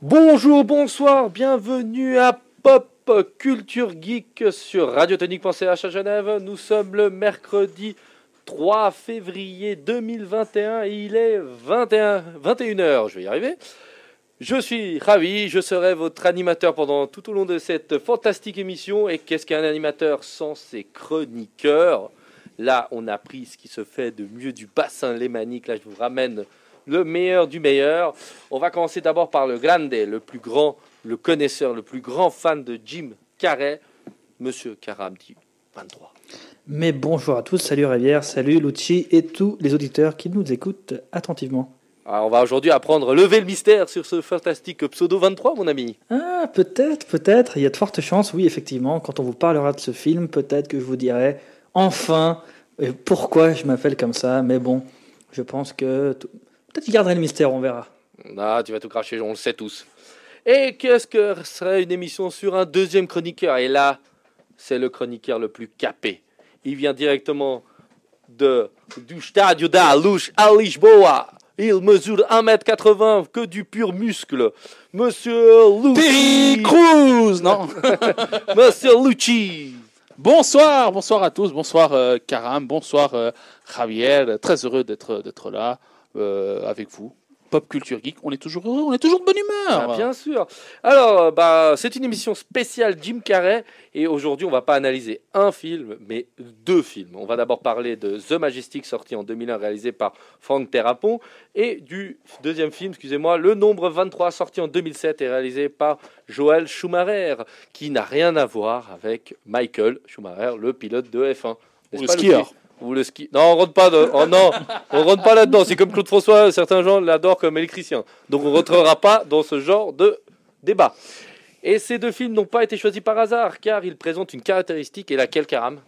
Bonjour, bonsoir, bienvenue à Pop Culture Geek sur radiotonique.ch à Genève. Nous sommes le mercredi 3 février 2021 et il est 21, 21h. Je vais y arriver. Je suis ravi, je serai votre animateur pendant tout au long de cette fantastique émission. Et qu'est-ce qu'un animateur sans ses chroniqueurs? Là, on a pris ce qui se fait de mieux du bassin lémanique. Là, je vous ramène le meilleur du meilleur. On va commencer d'abord par le grande, le plus grand, le connaisseur, le plus grand fan de Jim Carrey, Monsieur Karamdi 23. Mais bonjour à tous, salut Rivière, salut Lucci et tous les auditeurs qui nous écoutent attentivement. Alors, on va aujourd'hui apprendre lever le mystère sur ce fantastique pseudo 23, mon ami. Ah, peut-être, peut-être, il y a de fortes chances, oui, effectivement, quand on vous parlera de ce film, peut-être que je vous dirai enfin euh, pourquoi je m'appelle comme ça, mais bon, je pense que peut-être qu'il garderai le mystère, on verra. Ah, tu vas tout cracher, on le sait tous. Et qu'est-ce que serait une émission sur un deuxième chroniqueur? Et là, c'est le chroniqueur le plus capé. Il vient directement de, du Stadio da Luz à Lisboa. Il mesure 1m80, que du pur muscle. Monsieur Terry Lucci. Cruz Non? Monsieur Lucci. Bonsoir, bonsoir à tous, bonsoir euh, Karam, bonsoir euh, Javier, très heureux d'être d'être là euh, avec vous. Pop Culture Geek, on est toujours heureux, on est toujours de bonne humeur. Ah, bien sûr. Alors, euh, bah, c'est une émission spéciale Jim Carrey. Et aujourd'hui, on va pas analyser un film, mais deux films. On va d'abord parler de The Majestic, sorti en 2001, réalisé par Frank Terrapon. Et du deuxième film, excusez-moi, Le Nombre 23, sorti en 2007 et réalisé par Joel Schumacher, qui n'a rien à voir avec Michael Schumacher, le pilote de F1. N'est-ce Ou le skieur. Non, on rentre pas. Oh rentre pas là-dedans. C'est comme Claude François, certains gens l'adorent comme électricien. Donc on rentrera pas dans ce genre de débat. Et ces deux films n'ont pas été choisis par hasard, car ils présentent une caractéristique et laquelle, Karam?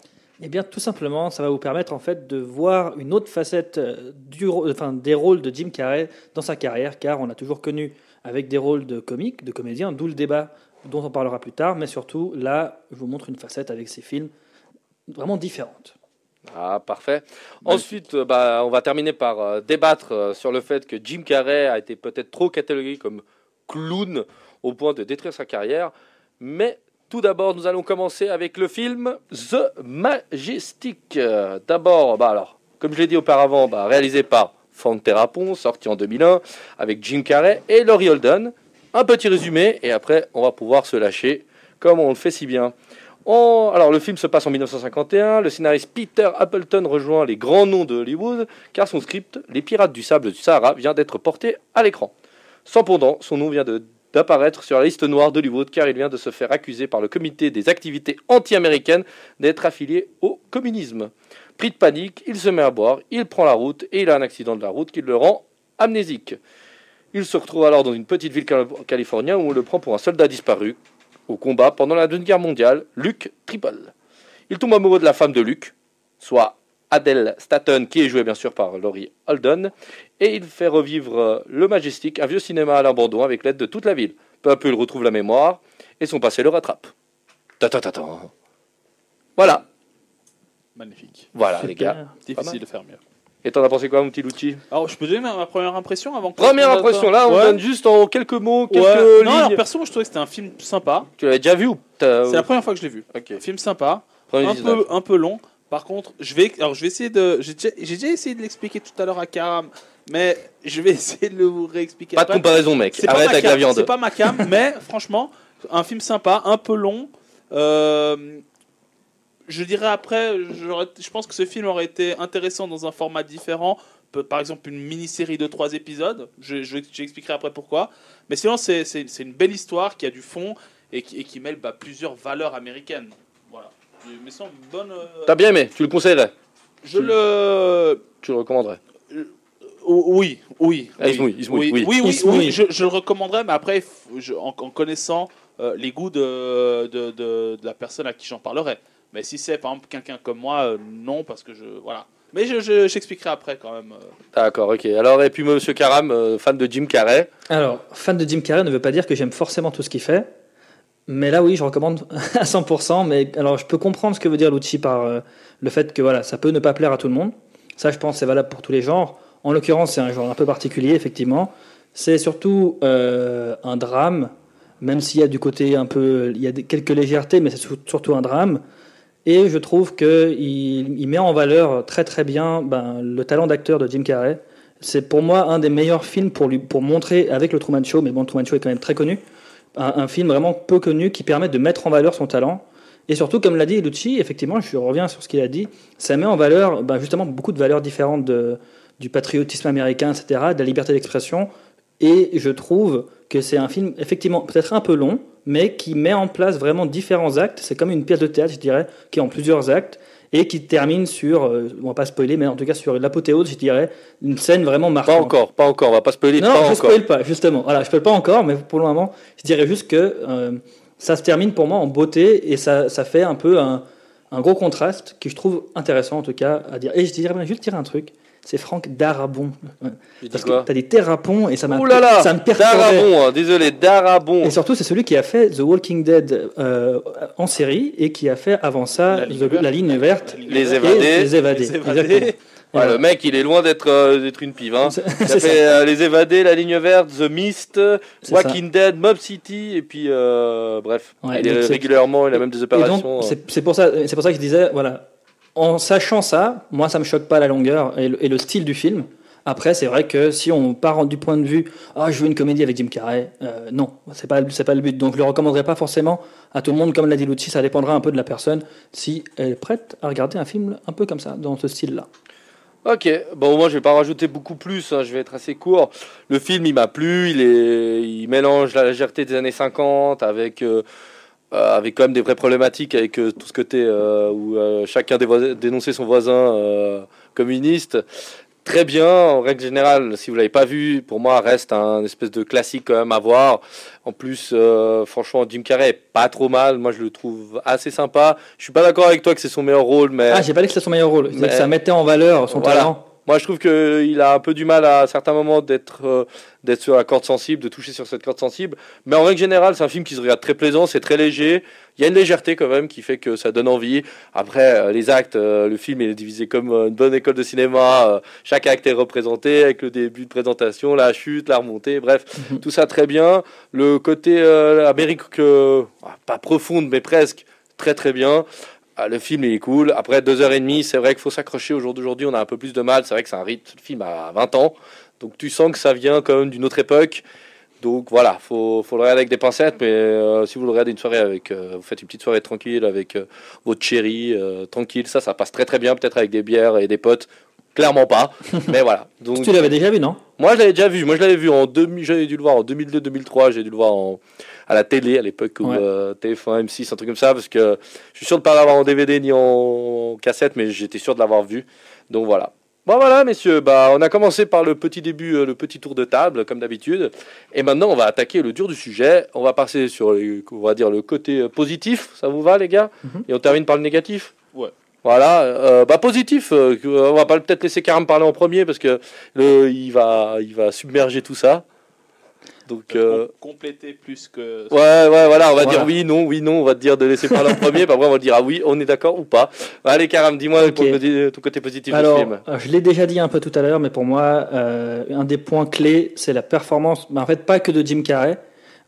Eh bien, tout simplement, ça va vous permettre en fait de voir une autre facette euh, enfin, des rôles de Jim Carrey dans sa carrière, car on a toujours connu avec des rôles de comique, de comédien, d'où le débat dont on parlera plus tard, mais surtout là, je vous montre une facette avec ces films vraiment différente. Ah, parfait. Ensuite, euh, bah, on va terminer par euh, débattre euh, sur le fait que Jim Carrey a été peut-être trop catalogué comme clown au point de détruire sa carrière. Mais tout d'abord, nous allons commencer avec le film The Majestic. Euh, D'abord, bah, alors, comme je l'ai dit auparavant, bah, réalisé par Frank Terrapon, sorti en 2001, avec Jim Carrey et Laurie Holden. Un petit résumé, et après, on va pouvoir se lâcher comme on le fait si bien. Alors, le film se passe en 1951. Le scénariste Peter Appleton rejoint les grands noms de Hollywood, car son script, Les Pirates du Sable du Sahara, vient d'être porté à l'écran. Cependant, son nom vient d'apparaître sur la liste noire d'Hollywood, car il vient de se faire accuser par le comité des activités anti-américaines d'être affilié au communisme. Pris de panique, il se met à boire, il prend la route, et il a un accident de la route qui le rend amnésique. Il se retrouve alors dans une petite ville cal- californienne où on le prend pour un soldat disparu au combat pendant la Deuxième Guerre mondiale, Luke Triple. Il tombe amoureux de la femme de Luke, soit Adele Staton, qui est jouée bien sûr par Laurie Holden, et il fait revivre euh, le Majestic, un vieux cinéma à l'abandon avec l'aide de toute la ville. Peu à peu, il retrouve la mémoire, et son passé le rattrape. Ta ta ta ta. Voilà, Magnifique. voilà les gars. Difficile de faire mieux. Et t'en as pensé quoi, mon petit Lucci Alors, je peux donner ma, ma première impression avant que- Première impression, là, on Ouais. donne juste en quelques mots, quelques Ouais. Non, alors lignes. perso, je trouvais que c'était un film sympa. Tu l'avais déjà vu ou C'est la première fois que je l'ai vu. Un film sympa, Premier un peu, un peu long. Par contre, je vais, alors je vais essayer de, j'ai déjà, essayé de l'expliquer tout à l'heure à Karam, mais je vais essayer de le vous réexpliquer. Pas de après. comparaison, mec. Arrête avec cam, la viande. C'est pas ma cam, mais franchement, un film sympa, un peu long. Euh, je dirais après, je pense que ce film aurait été intéressant dans un format différent. Par exemple, une mini-série de trois épisodes. Je, je- j'expliquerai après pourquoi. Mais sinon, c'est une belle histoire qui a du fond et qui, et qui mêle bah, plusieurs valeurs américaines. Voilà. Mais une bonne. euh, T'as bien aimé, tu le conseillerais, je le. tu le recommanderais. O- Oui, oui. Oui, oui. oui, oui, je, je le recommanderais, mais après, je- en, en connaissant euh, les goûts de, de, de- de la personne à qui j'en parlerai. Mais si c'est par exemple quelqu'un comme moi, euh, non, parce que je. Voilà. Mais je, je- j'expliquerai après quand même. euh. D'accord, ok. Alors, et puis Monsieur Karam, euh, fan de Jim Carrey. Alors, fan de Jim Carrey ne veut pas dire que j'aime forcément tout ce qu'il fait. Mais là, oui, je recommande à 100%. Mais alors, je peux comprendre ce que veut dire Lucci par euh, le fait que voilà, ça peut ne pas plaire à tout le monde. Ça, je pense, c'est valable pour tous les genres. En l'occurrence, c'est un genre un peu particulier, effectivement. C'est surtout euh, un drame, même s'il y a du côté un peu, il y a quelques légèretés, mais c'est sur- surtout un drame. Et je trouve qu'il il met en valeur très très bien ben, le talent d'acteur de Jim Carrey. C'est pour moi un des meilleurs films pour, pour montrer, avec le Truman Show, mais bon, le Truman Show est quand même très connu, un, film vraiment peu connu qui permet de mettre en valeur son talent. Et surtout, comme l'a dit Lucci, effectivement, je reviens sur ce qu'il a dit, ça met en valeur ben, justement beaucoup de valeurs différentes du patriotisme américain, etc., de la liberté d'expression. Et je trouve que c'est un film, effectivement, peut-être un peu long, mais qui met en place vraiment différents actes. C'est comme une pièce de théâtre, je dirais, qui est en plusieurs actes et qui termine sur, euh, on va pas spoiler, mais en tout cas sur l'apothéose, je dirais, une scène vraiment Pas marquante. encore, pas encore, on va pas spoiler, Non, pas je spoil pas, justement. Voilà, je spoil pas encore, mais pour le moment, je dirais juste que euh, ça se termine pour moi en beauté et ça, ça fait un peu un, un gros contraste que je trouve intéressant en tout cas à dire. Et je dirais juste dire un truc. C'est Franck Darabon. Parce que t'as dit Terrapon et ça m'a là là ça me. Darabon, hein, désolé, Darabon. Et surtout, c'est celui qui a fait The Walking Dead euh, en série et qui a fait avant ça La The- ligne la, verte. ligne verte. Les évadés. Les évadés. Les évadés. exactement. Ouais, Et le mec, il est loin d'être euh, une pive. Hein. Il a fait euh, Les Évadés, La Ligne Verte, The Mist, Walking Dead, Mob City, et puis euh, bref, Ouais, il est régulièrement, il a même des opérations. c'est pour, ça- c'est pour ça que je disais, voilà, en sachant ça, moi, ça me choque pas la longueur et le, style du film. Après, c'est vrai que si on part du point de vue, ah, je veux une comédie avec Jim Carrey, euh, non, c'est pas, pas le but. Donc, je le recommanderais pas forcément à tout le monde, comme l'a dit Lucci, ça dépendra un peu de la personne, si elle est prête à regarder un film un peu comme ça, dans ce style-là. Ok, bon moi je vais pas rajouter beaucoup plus, hein, je vais être assez court. Le film il m'a plu, il, est, il mélange la légèreté des années 50 avec, euh, avec quand même des vraies problématiques avec euh, tout ce côté euh, où euh, chacun dénonçait son voisin euh, communiste. Très bien, en règle générale, si vous l'avez pas vu, pour moi reste un espèce de classique quand même à voir. En plus, euh, franchement, Jim Carrey est pas trop mal, moi je le trouve assez sympa. Je suis pas d'accord avec toi que c'est son meilleur rôle, mais... Ah, j'ai pas dit que c'était son meilleur rôle, Mais- que ça mettait en valeur son Voilà. talent. Moi, je trouve qu'il a un peu du mal à, certains moments d'être euh, d'être sur la corde sensible, de toucher sur cette corde sensible. Mais en règle générale, c'est un film qui se regarde très plaisant, c'est très léger. Il y a une légèreté quand même qui fait que ça donne envie. Après, euh, les actes, euh, le film est divisé comme une bonne école de cinéma. chaque acte est représenté avec le début de présentation, la chute, la remontée, bref, Mhm. tout ça très bien. Le côté Amérique, euh, pas profonde, mais presque, très très bien. Ah, le film il est cool. Après deux heures et demie, c'est vrai qu'il faut s'accrocher. Au jour d'aujourd'hui, on a un peu plus de mal. C'est vrai que c'est un rythme. Le film a 20 ans, donc tu sens que ça vient quand même d'une autre époque. Donc voilà, faut, faut le regarder avec des pincettes. Mais euh, si vous le regardez une soirée avec, euh, vous faites une petite soirée tranquille avec euh, votre chérie, tranquille, ça, ça passe très très bien. Peut-être avec des bières et des potes. Clairement pas. mais voilà. Donc Tu l'avais déjà vu, non? Moi, je l'avais déjà vu. Moi, je l'avais vu en 2000. J'avais dû le voir en 2002-2003. J'ai dû le voir en, à la télé à l'époque où Ouais. euh, TF1, M6, un truc comme ça, parce que je suis sûr de pas l'avoir en DVD ni en cassette, mais j'étais sûr de l'avoir vu. Donc voilà. Bon voilà, messieurs. Bah, on a commencé par le petit début, euh, le petit tour de table, comme d'habitude, et maintenant on va attaquer le dur du sujet. On va passer sur, les, on va dire le côté euh, positif. Ça vous va, les gars? Mhm. Et on termine par le négatif? Ouais. Voilà, euh, bah positif. euh, on va pas peut-être laisser Karam parler en premier parce que le, il va, il va submerger tout ça. Donc, euh, Com- compléter plus que. ouais, ouais, voilà, on va Voilà. dire oui, non, oui, non, on va te dire de laisser parler en premier, puis après on va te dire ah oui, on est d'accord ou pas. Allez, Karam, dis-moi Ok. pour me dire ton côté positif Alors, du film. euh, je l'ai déjà dit un peu tout à l'heure, mais pour moi, euh, un des points clés, c'est la performance, mais en fait pas que de Jim Carrey,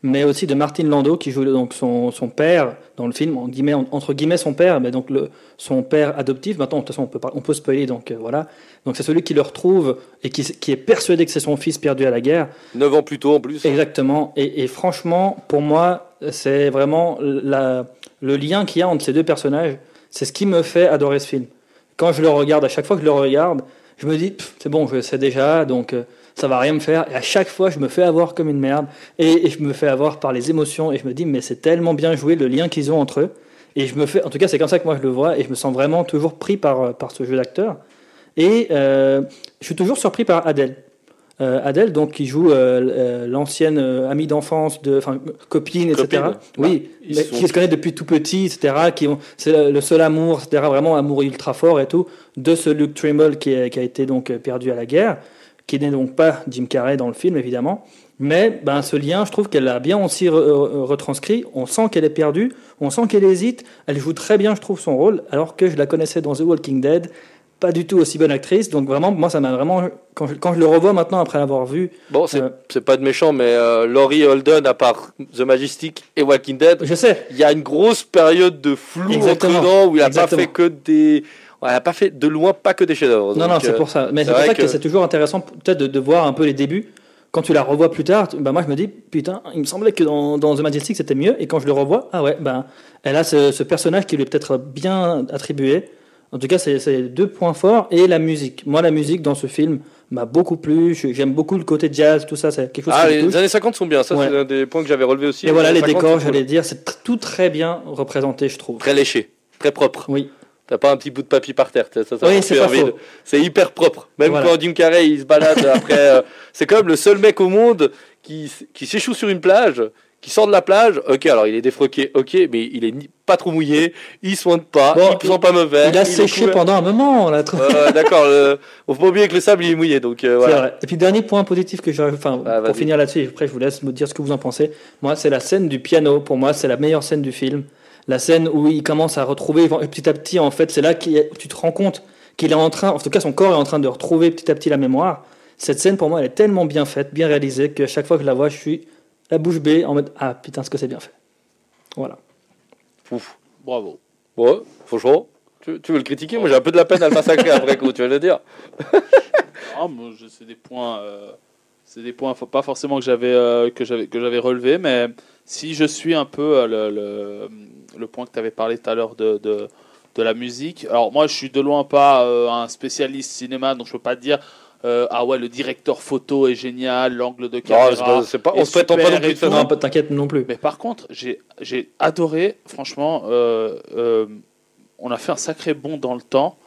mais aussi de Martin Landau qui joue donc son, son père dans le film, en guillemets, en- entre guillemets son père, mais donc le, son père adoptif. Maintenant, de toute façon, on peut, on peut spoiler, donc euh, voilà. Donc c'est celui qui le retrouve et qui, qui est persuadé que c'est son fils perdu à la guerre. 9 ans plus tôt en plus. Exactement. Et, et franchement, pour moi, c'est vraiment la, le lien qu'il y a entre ces deux personnages. C'est ce qui me fait adorer ce film. Quand je le regarde, à chaque fois que je le regarde, je me dis, c'est bon, je le sais déjà, donc euh, ça va rien me faire. Et à chaque fois, je me fais avoir comme une merde. Et, et je me fais avoir par les émotions. Et je me dis, mais c'est tellement bien joué le lien qu'ils ont entre eux. Et je me fais, en tout cas, c'est comme ça que moi je le vois. Et je me sens vraiment toujours pris par, par ce jeu d'acteur. Et euh, je suis toujours surpris par Adèle. Euh, Adèle, donc, qui joue euh, l'ancienne amie d'enfance, de, copine, etc. Copine. Oui, mais sont- qui se connaissent depuis tout petit, etc. Qui ont, c'est le- seul amour, etc. Vraiment amour ultra fort et tout, de ce Luke Trimble qui, est- qui a été donc perdu à la guerre, qui n'est donc pas Jim Carrey dans le film, évidemment. Mais ben, ce lien, je trouve qu'elle a bien aussi re- re- retranscrit. On sent qu'elle est perdue, on sent qu'elle hésite. Elle joue très bien, je trouve, son rôle, alors que je la connaissais dans The Walking Dead pas du tout aussi bonne actrice. Donc vraiment, moi, ça m'a vraiment. Quand je, quand je le revois maintenant, après l'avoir vu, Bon, c'est Euh. pas de méchant, mais euh, Laurie Holden, à part The Majestic et Walking Dead, je sais. il y a une grosse période de flou Exactement. entre temps où il a Exactement. pas fait que des. Ouais, il a pas fait de loin pas que des chefs-d'œuvre. Non, non, c'est euh, pour ça. Mais c'est pour ça que, que- c'est toujours intéressant peut-être de, de voir un peu les débuts. Quand tu la revois plus tard, bah moi je me dis, putain, il me semblait que dans, dans The Majestic c'était mieux. Et quand je le revois, ah ouais, ben elle a ce, ce personnage qui lui est peut-être bien attribué. En tout cas, c'est deux points forts. Et la musique. Moi, la musique dans ce film m'a beaucoup plu. J'aime beaucoup le côté jazz, tout ça. C'est quelque chose Ah, qui me touche. les années 50 sont bien, ça Ouais. c'est un des points que j'avais relevé aussi. Et voilà, les années 50 décors, cool. j'allais dire, c'est tout très bien représenté, je trouve. Très léché, très propre. Oui. T'as pas un petit bout de papier par terre, ça, ça Oui, c'est C'est hyper propre. Même Voilà. quand Jim Carrey il se balade après, euh, c'est comme le seul mec au monde qui, qui s'échoue sur une plage, qui sort de la plage. Ok, alors il est défroqué, ok, mais il est ni- pas trop mouillé, il soigne pas, Bon, il sent pas mauvais. Il a séché pendant un moment, on l'a trouvé. Euh, D'accord, on faut pas oublier que le sable il est mouillé, donc euh, voilà. vrai. Et puis dernier point positif que j'ai, enfin Ah, pour finir là-dessus, après je vous laisse me dire ce que vous en pensez. Moi, c'est la scène du piano. Pour moi, c'est la meilleure scène du film. La scène où il commence à retrouver petit à petit, en fait, c'est là que tu te rends compte qu'il est en train, en tout cas son corps est en train de retrouver petit à petit la mémoire. Cette scène, pour moi, elle est tellement bien faite, bien réalisée, que chaque fois que je la vois, je suis la bouche bée en mode ah putain, ce que c'est bien fait. Voilà. Ouf. Bravo. Ouais, franchement, tu, tu veux le critiquer? Moi j'ai un peu de la peine à le massacrer après coup, tu vas le dire? Ah, moi, je- c'est des points, euh, c'est des points, pas forcément que j'avais euh, que j'avais que j'avais relevé, mais si je suis un peu euh, le, le, le point que tu avais parlé tout à l'heure de, de de la musique. Alors moi, je suis de loin pas euh, un spécialiste cinéma, donc je peux pas te dire euh, ah ouais le directeur photo est génial, l'angle de Non, caméra. pas- c'est pas, on se prétend pas non plus tout. ça. Non, pas- t'inquiète non plus. Mais par contre, j'ai j'ai adoré, franchement, euh, euh, on a fait un sacré bond dans le temps.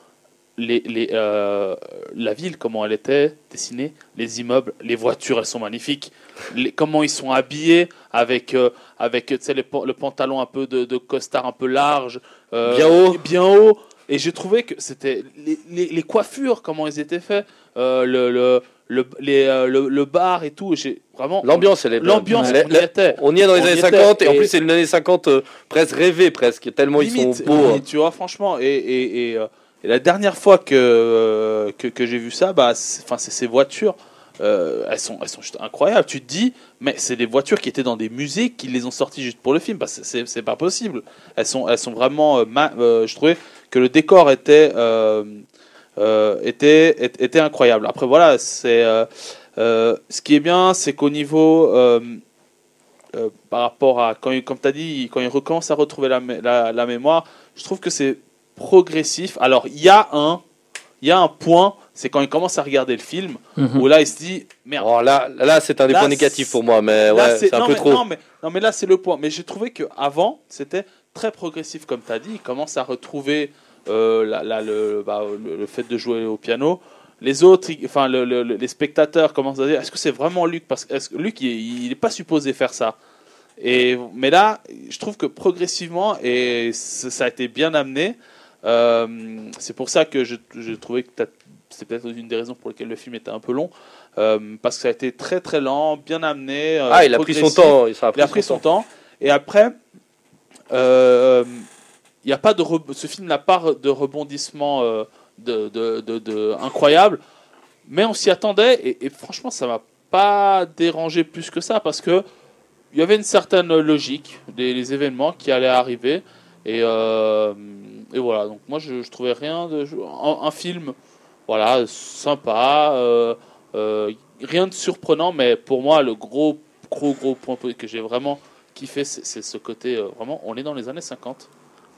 Les, les, euh, la ville, comment elle était dessinée, les immeubles, les voitures, elles sont magnifiques. Les, comment ils sont habillés avec, euh, avec le pantalon un peu de, de costard un peu large. euh, Bien haut. Bien haut. Et j'ai trouvé que c'était les, coiffures, comment ils étaient faits, euh, le, le, le, les, euh, le, le bar et tout. J'ai vraiment. L'ambiance, elle est. L'ambiance, on y était. On y est dans les années était, 50 et, en plus c'est une année 50 euh, presque rêvée presque tellement ils Limite, sont beaux. hein. tu vois, franchement. Et, et, et, euh, et la dernière fois que, euh, que, que j'ai vu ça, bah, c'est- ces voitures. euh, elles, sont, elles sont juste incroyables. Tu te dis, mais c'est des voitures qui étaient dans des musées qui les ont sorties juste pour le film. Bah, c'est- pas possible. Elles sont, elles sont vraiment. euh, je trouvais que le décor était, était, était, incroyable. Après, voilà, c'est. ce qui est bien, c'est qu'au niveau. par rapport à quand comme tu as dit quand il recommence à retrouver la, la mémoire je trouve que c'est progressif alors il y a un il y a un point c'est quand il commence à regarder le film Mhm. où là il se dit merde Oh, là, là c'est un des Là, points négatifs pour moi, Là, mais ouais, c'est un non, peu mais, trop. Non mais, non, mais là, c'est le point. Mais j'ai trouvé qu'avant, c'était très progressif, comme tu as dit. Il commence à retrouver euh, la- la- le, bah, le, le fait de jouer au piano. Les autres, enfin, le- le- le- les spectateurs commencent à dire est-ce que c'est vraiment Luc? Parce que est-ce que Luc, il n'est pas supposé faire ça. Et, mais là, je trouve que progressivement, et ça ça a été bien amené, euh, c'est pour ça que je, je trouvais que c'est peut-être une des raisons pour lesquelles le film était un peu long, euh, parce que ça a été très très lent, bien amené. euh, ah, il a pris son temps. Il, ça a Il a pris son temps. Et après, il y a pas de ce film n'a pas de rebondissement de, de, de- de- incroyable, mais on s'y attendait et, et franchement, ça m'a pas dérangé plus que ça parce que il y avait une certaine logique des les événements qui allaient arriver et, euh, et voilà. Donc moi, je, je trouvais rien de un, un film, voilà, sympa. euh, euh, rien de surprenant, mais pour moi, le gros, gros, gros point que j'ai vraiment kiffé, c'est ce côté, euh, vraiment, on est dans les années 50.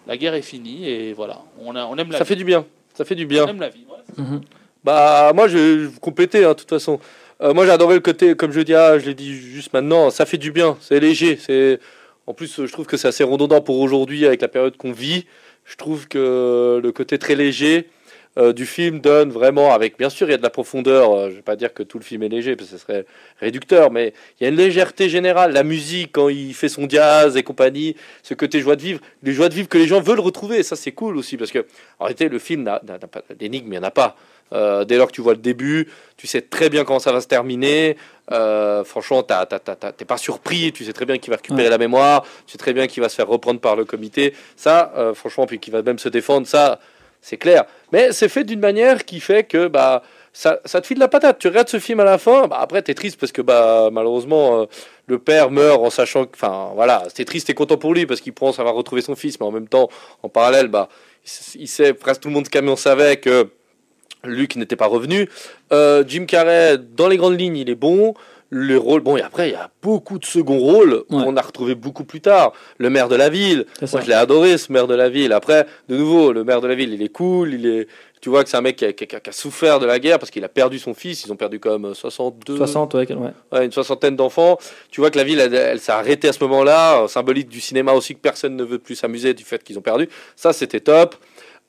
La guerre est finie et voilà, on, a, on aime la Ça vie. fait du bien. Ça fait du On bien. aime la vie. Mhm. Bah, moi, je vais vous compléter, hein, de toute façon. Euh, moi, j'ai adoré le côté, comme je dis, ah, je l'ai dit juste maintenant, ça fait du bien, c'est léger. C'est En plus, je trouve que c'est assez redondant pour aujourd'hui, avec la période qu'on vit. Je trouve que le côté très léger euh, du film donne vraiment, avec bien sûr, il y a de la profondeur. euh, je vais pas dire que tout le film est léger, parce que ce serait réducteur, mais il y a une légèreté générale. La musique, quand il fait son jazz et compagnie, ce côté joie de vivre, les joies de vivre que les gens veulent retrouver, et ça, c'est cool aussi, parce que en réalité, le film n'a pas d'énigme, il n'y en a pas. Euh, dès lors que tu vois le début, tu sais très bien comment ça va se terminer. Euh, franchement, t'es pas surpris. Tu sais très bien qu'il va récupérer Ouais. la mémoire. Tu sais très bien qu'il va se faire reprendre par le comité. Ça, euh, franchement, puis qu'il va même se défendre. Ça, c'est clair. Mais c'est fait d'une manière qui fait que bah, ça, ça te file la patate. Tu regardes ce film à la fin, bah, après, tu es triste parce que bah, malheureusement, euh, le père meurt en sachant que. Enfin, voilà, c'est triste et content pour lui parce qu'il pense avoir retrouvé son fils, mais en même temps, en parallèle, bah, il, sait, presque tout le monde du camion savait que Luke n'était pas revenu. Euh, Jim Carrey, dans les grandes lignes, il est bon. Le rôle, bon, et après, il y a beaucoup de second rôles Ouais. qu'on a retrouvé beaucoup plus tard. Le maire de la ville, moi je l'ai adoré, ce maire de la ville. Après, de nouveau, le maire de la ville, il est cool, il est. Tu vois que c'est un mec qui a, qui a- qui a souffert de la guerre parce qu'il a perdu son fils. Ils ont perdu comme 62, 60, ouais. ouais. ouais, une soixantaine d'enfants. Tu vois que la ville, elle, elle s'est arrêtée à ce moment-là. euh, Symbolique du cinéma aussi que personne ne veut plus s'amuser du fait qu'ils ont perdu. Ça, c'était top.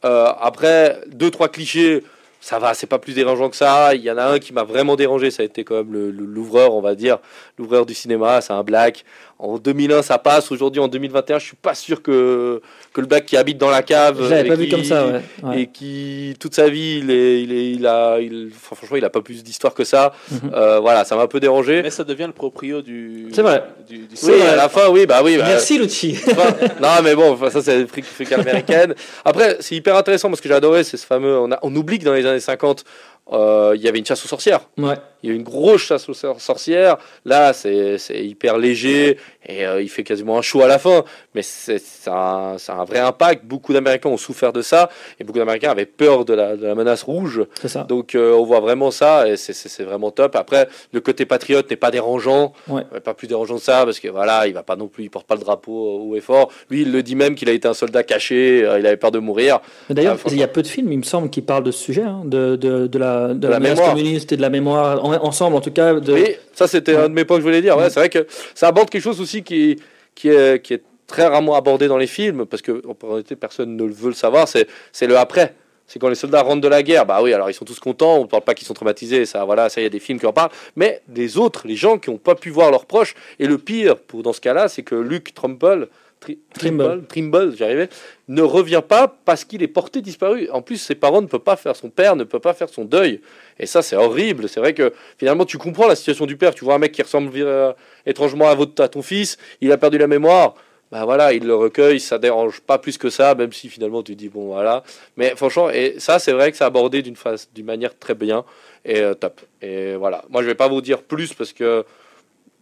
Euh, après, deux, trois clichés. Ça va, c'est pas plus dérangeant que ça. Il y en a un qui m'a vraiment dérangé, ça a été quand même l'ouvreur, on va dire, l'ouvreur du cinéma, c'est un black. En 2001, ça passe. Aujourd'hui, en 2021, je suis pas sûr que, que le black qui habite dans la cave Je pas vu qui- comme ça, ouais. ouais. et qui toute sa vie, il, est, il, est, il a, il, franchement, il a pas plus d'histoire que ça. Mhm. Euh, voilà, ça m'a un peu dérangé. Mais ça devient le proprio du. C'est vrai. Du, du Oui, vrai. à la fin, oui, bah oui. Bah, Merci, Lucci. Enfin, non, mais bon, ça, c'est fric fric américaine. Après, c'est hyper intéressant parce que j'ai adoré, c'est ce fameux. On, a, on oublie que dans les années 50, euh, il y avait une chasse aux sorcières. Ouais. Il y a une grosse chasse aux sor- sorcières. Là, c'est hyper léger et euh, il fait quasiment un show à la fin. Mais c'est ça, a un- ça a un vrai impact. Beaucoup d'Américains ont souffert de ça et beaucoup d'Américains avaient peur de la, de la menace rouge. Ça. Donc euh, on voit vraiment ça et c'est- vraiment top. Après, le côté patriote n'est pas dérangeant, Ouais. Pas plus dérangeant que ça parce que voilà, il va pas non plus, il porte pas le drapeau haut et fort. Lui, il le dit même qu'il a été un soldat caché, il avait peur de mourir. D'ailleurs, il y a peu de films, il me semble, qui parlent de ce sujet, hein, de, de, de la, de la, mémoire. communiste et de la mémoire, en- ensemble en tout cas. De... Oui, ça c'était Ouais. un de mes points que je voulais dire. Ouais, c'est vrai que ça aborde quelque chose aussi qui, qui, est, qui est très rarement abordé dans les films parce que en réalité personne ne veut le savoir. C'est le après. C'est quand les soldats rentrent de la guerre. Bah oui, alors ils sont tous contents. On ne parle pas qu'ils sont traumatisés. Ça, voilà, ça, il y a des films qui en parlent. Mais des autres, les gens qui n'ont pas pu voir leurs proches. Et le pire, pour dans ce cas-là, c'est que Luke Trumbull, Tri- Trimble. Trimble, Trimble, j'y arrivais, ne revient pas parce qu'il est porté disparu. En plus, ses parents ne peuvent pas faire, son père ne peut pas faire son deuil. Et ça, c'est horrible. C'est vrai que finalement, tu comprends la situation du père. Tu vois un mec qui ressemble euh, étrangement à, votre, à ton fils, il a perdu la mémoire. Bah voilà, il le recueille, ça dérange pas plus que ça, même si finalement tu dis bon voilà. Mais franchement, et ça c'est vrai que c'est abordé d'une manière très bien et euh, top. Et voilà, moi je vais pas vous dire plus parce que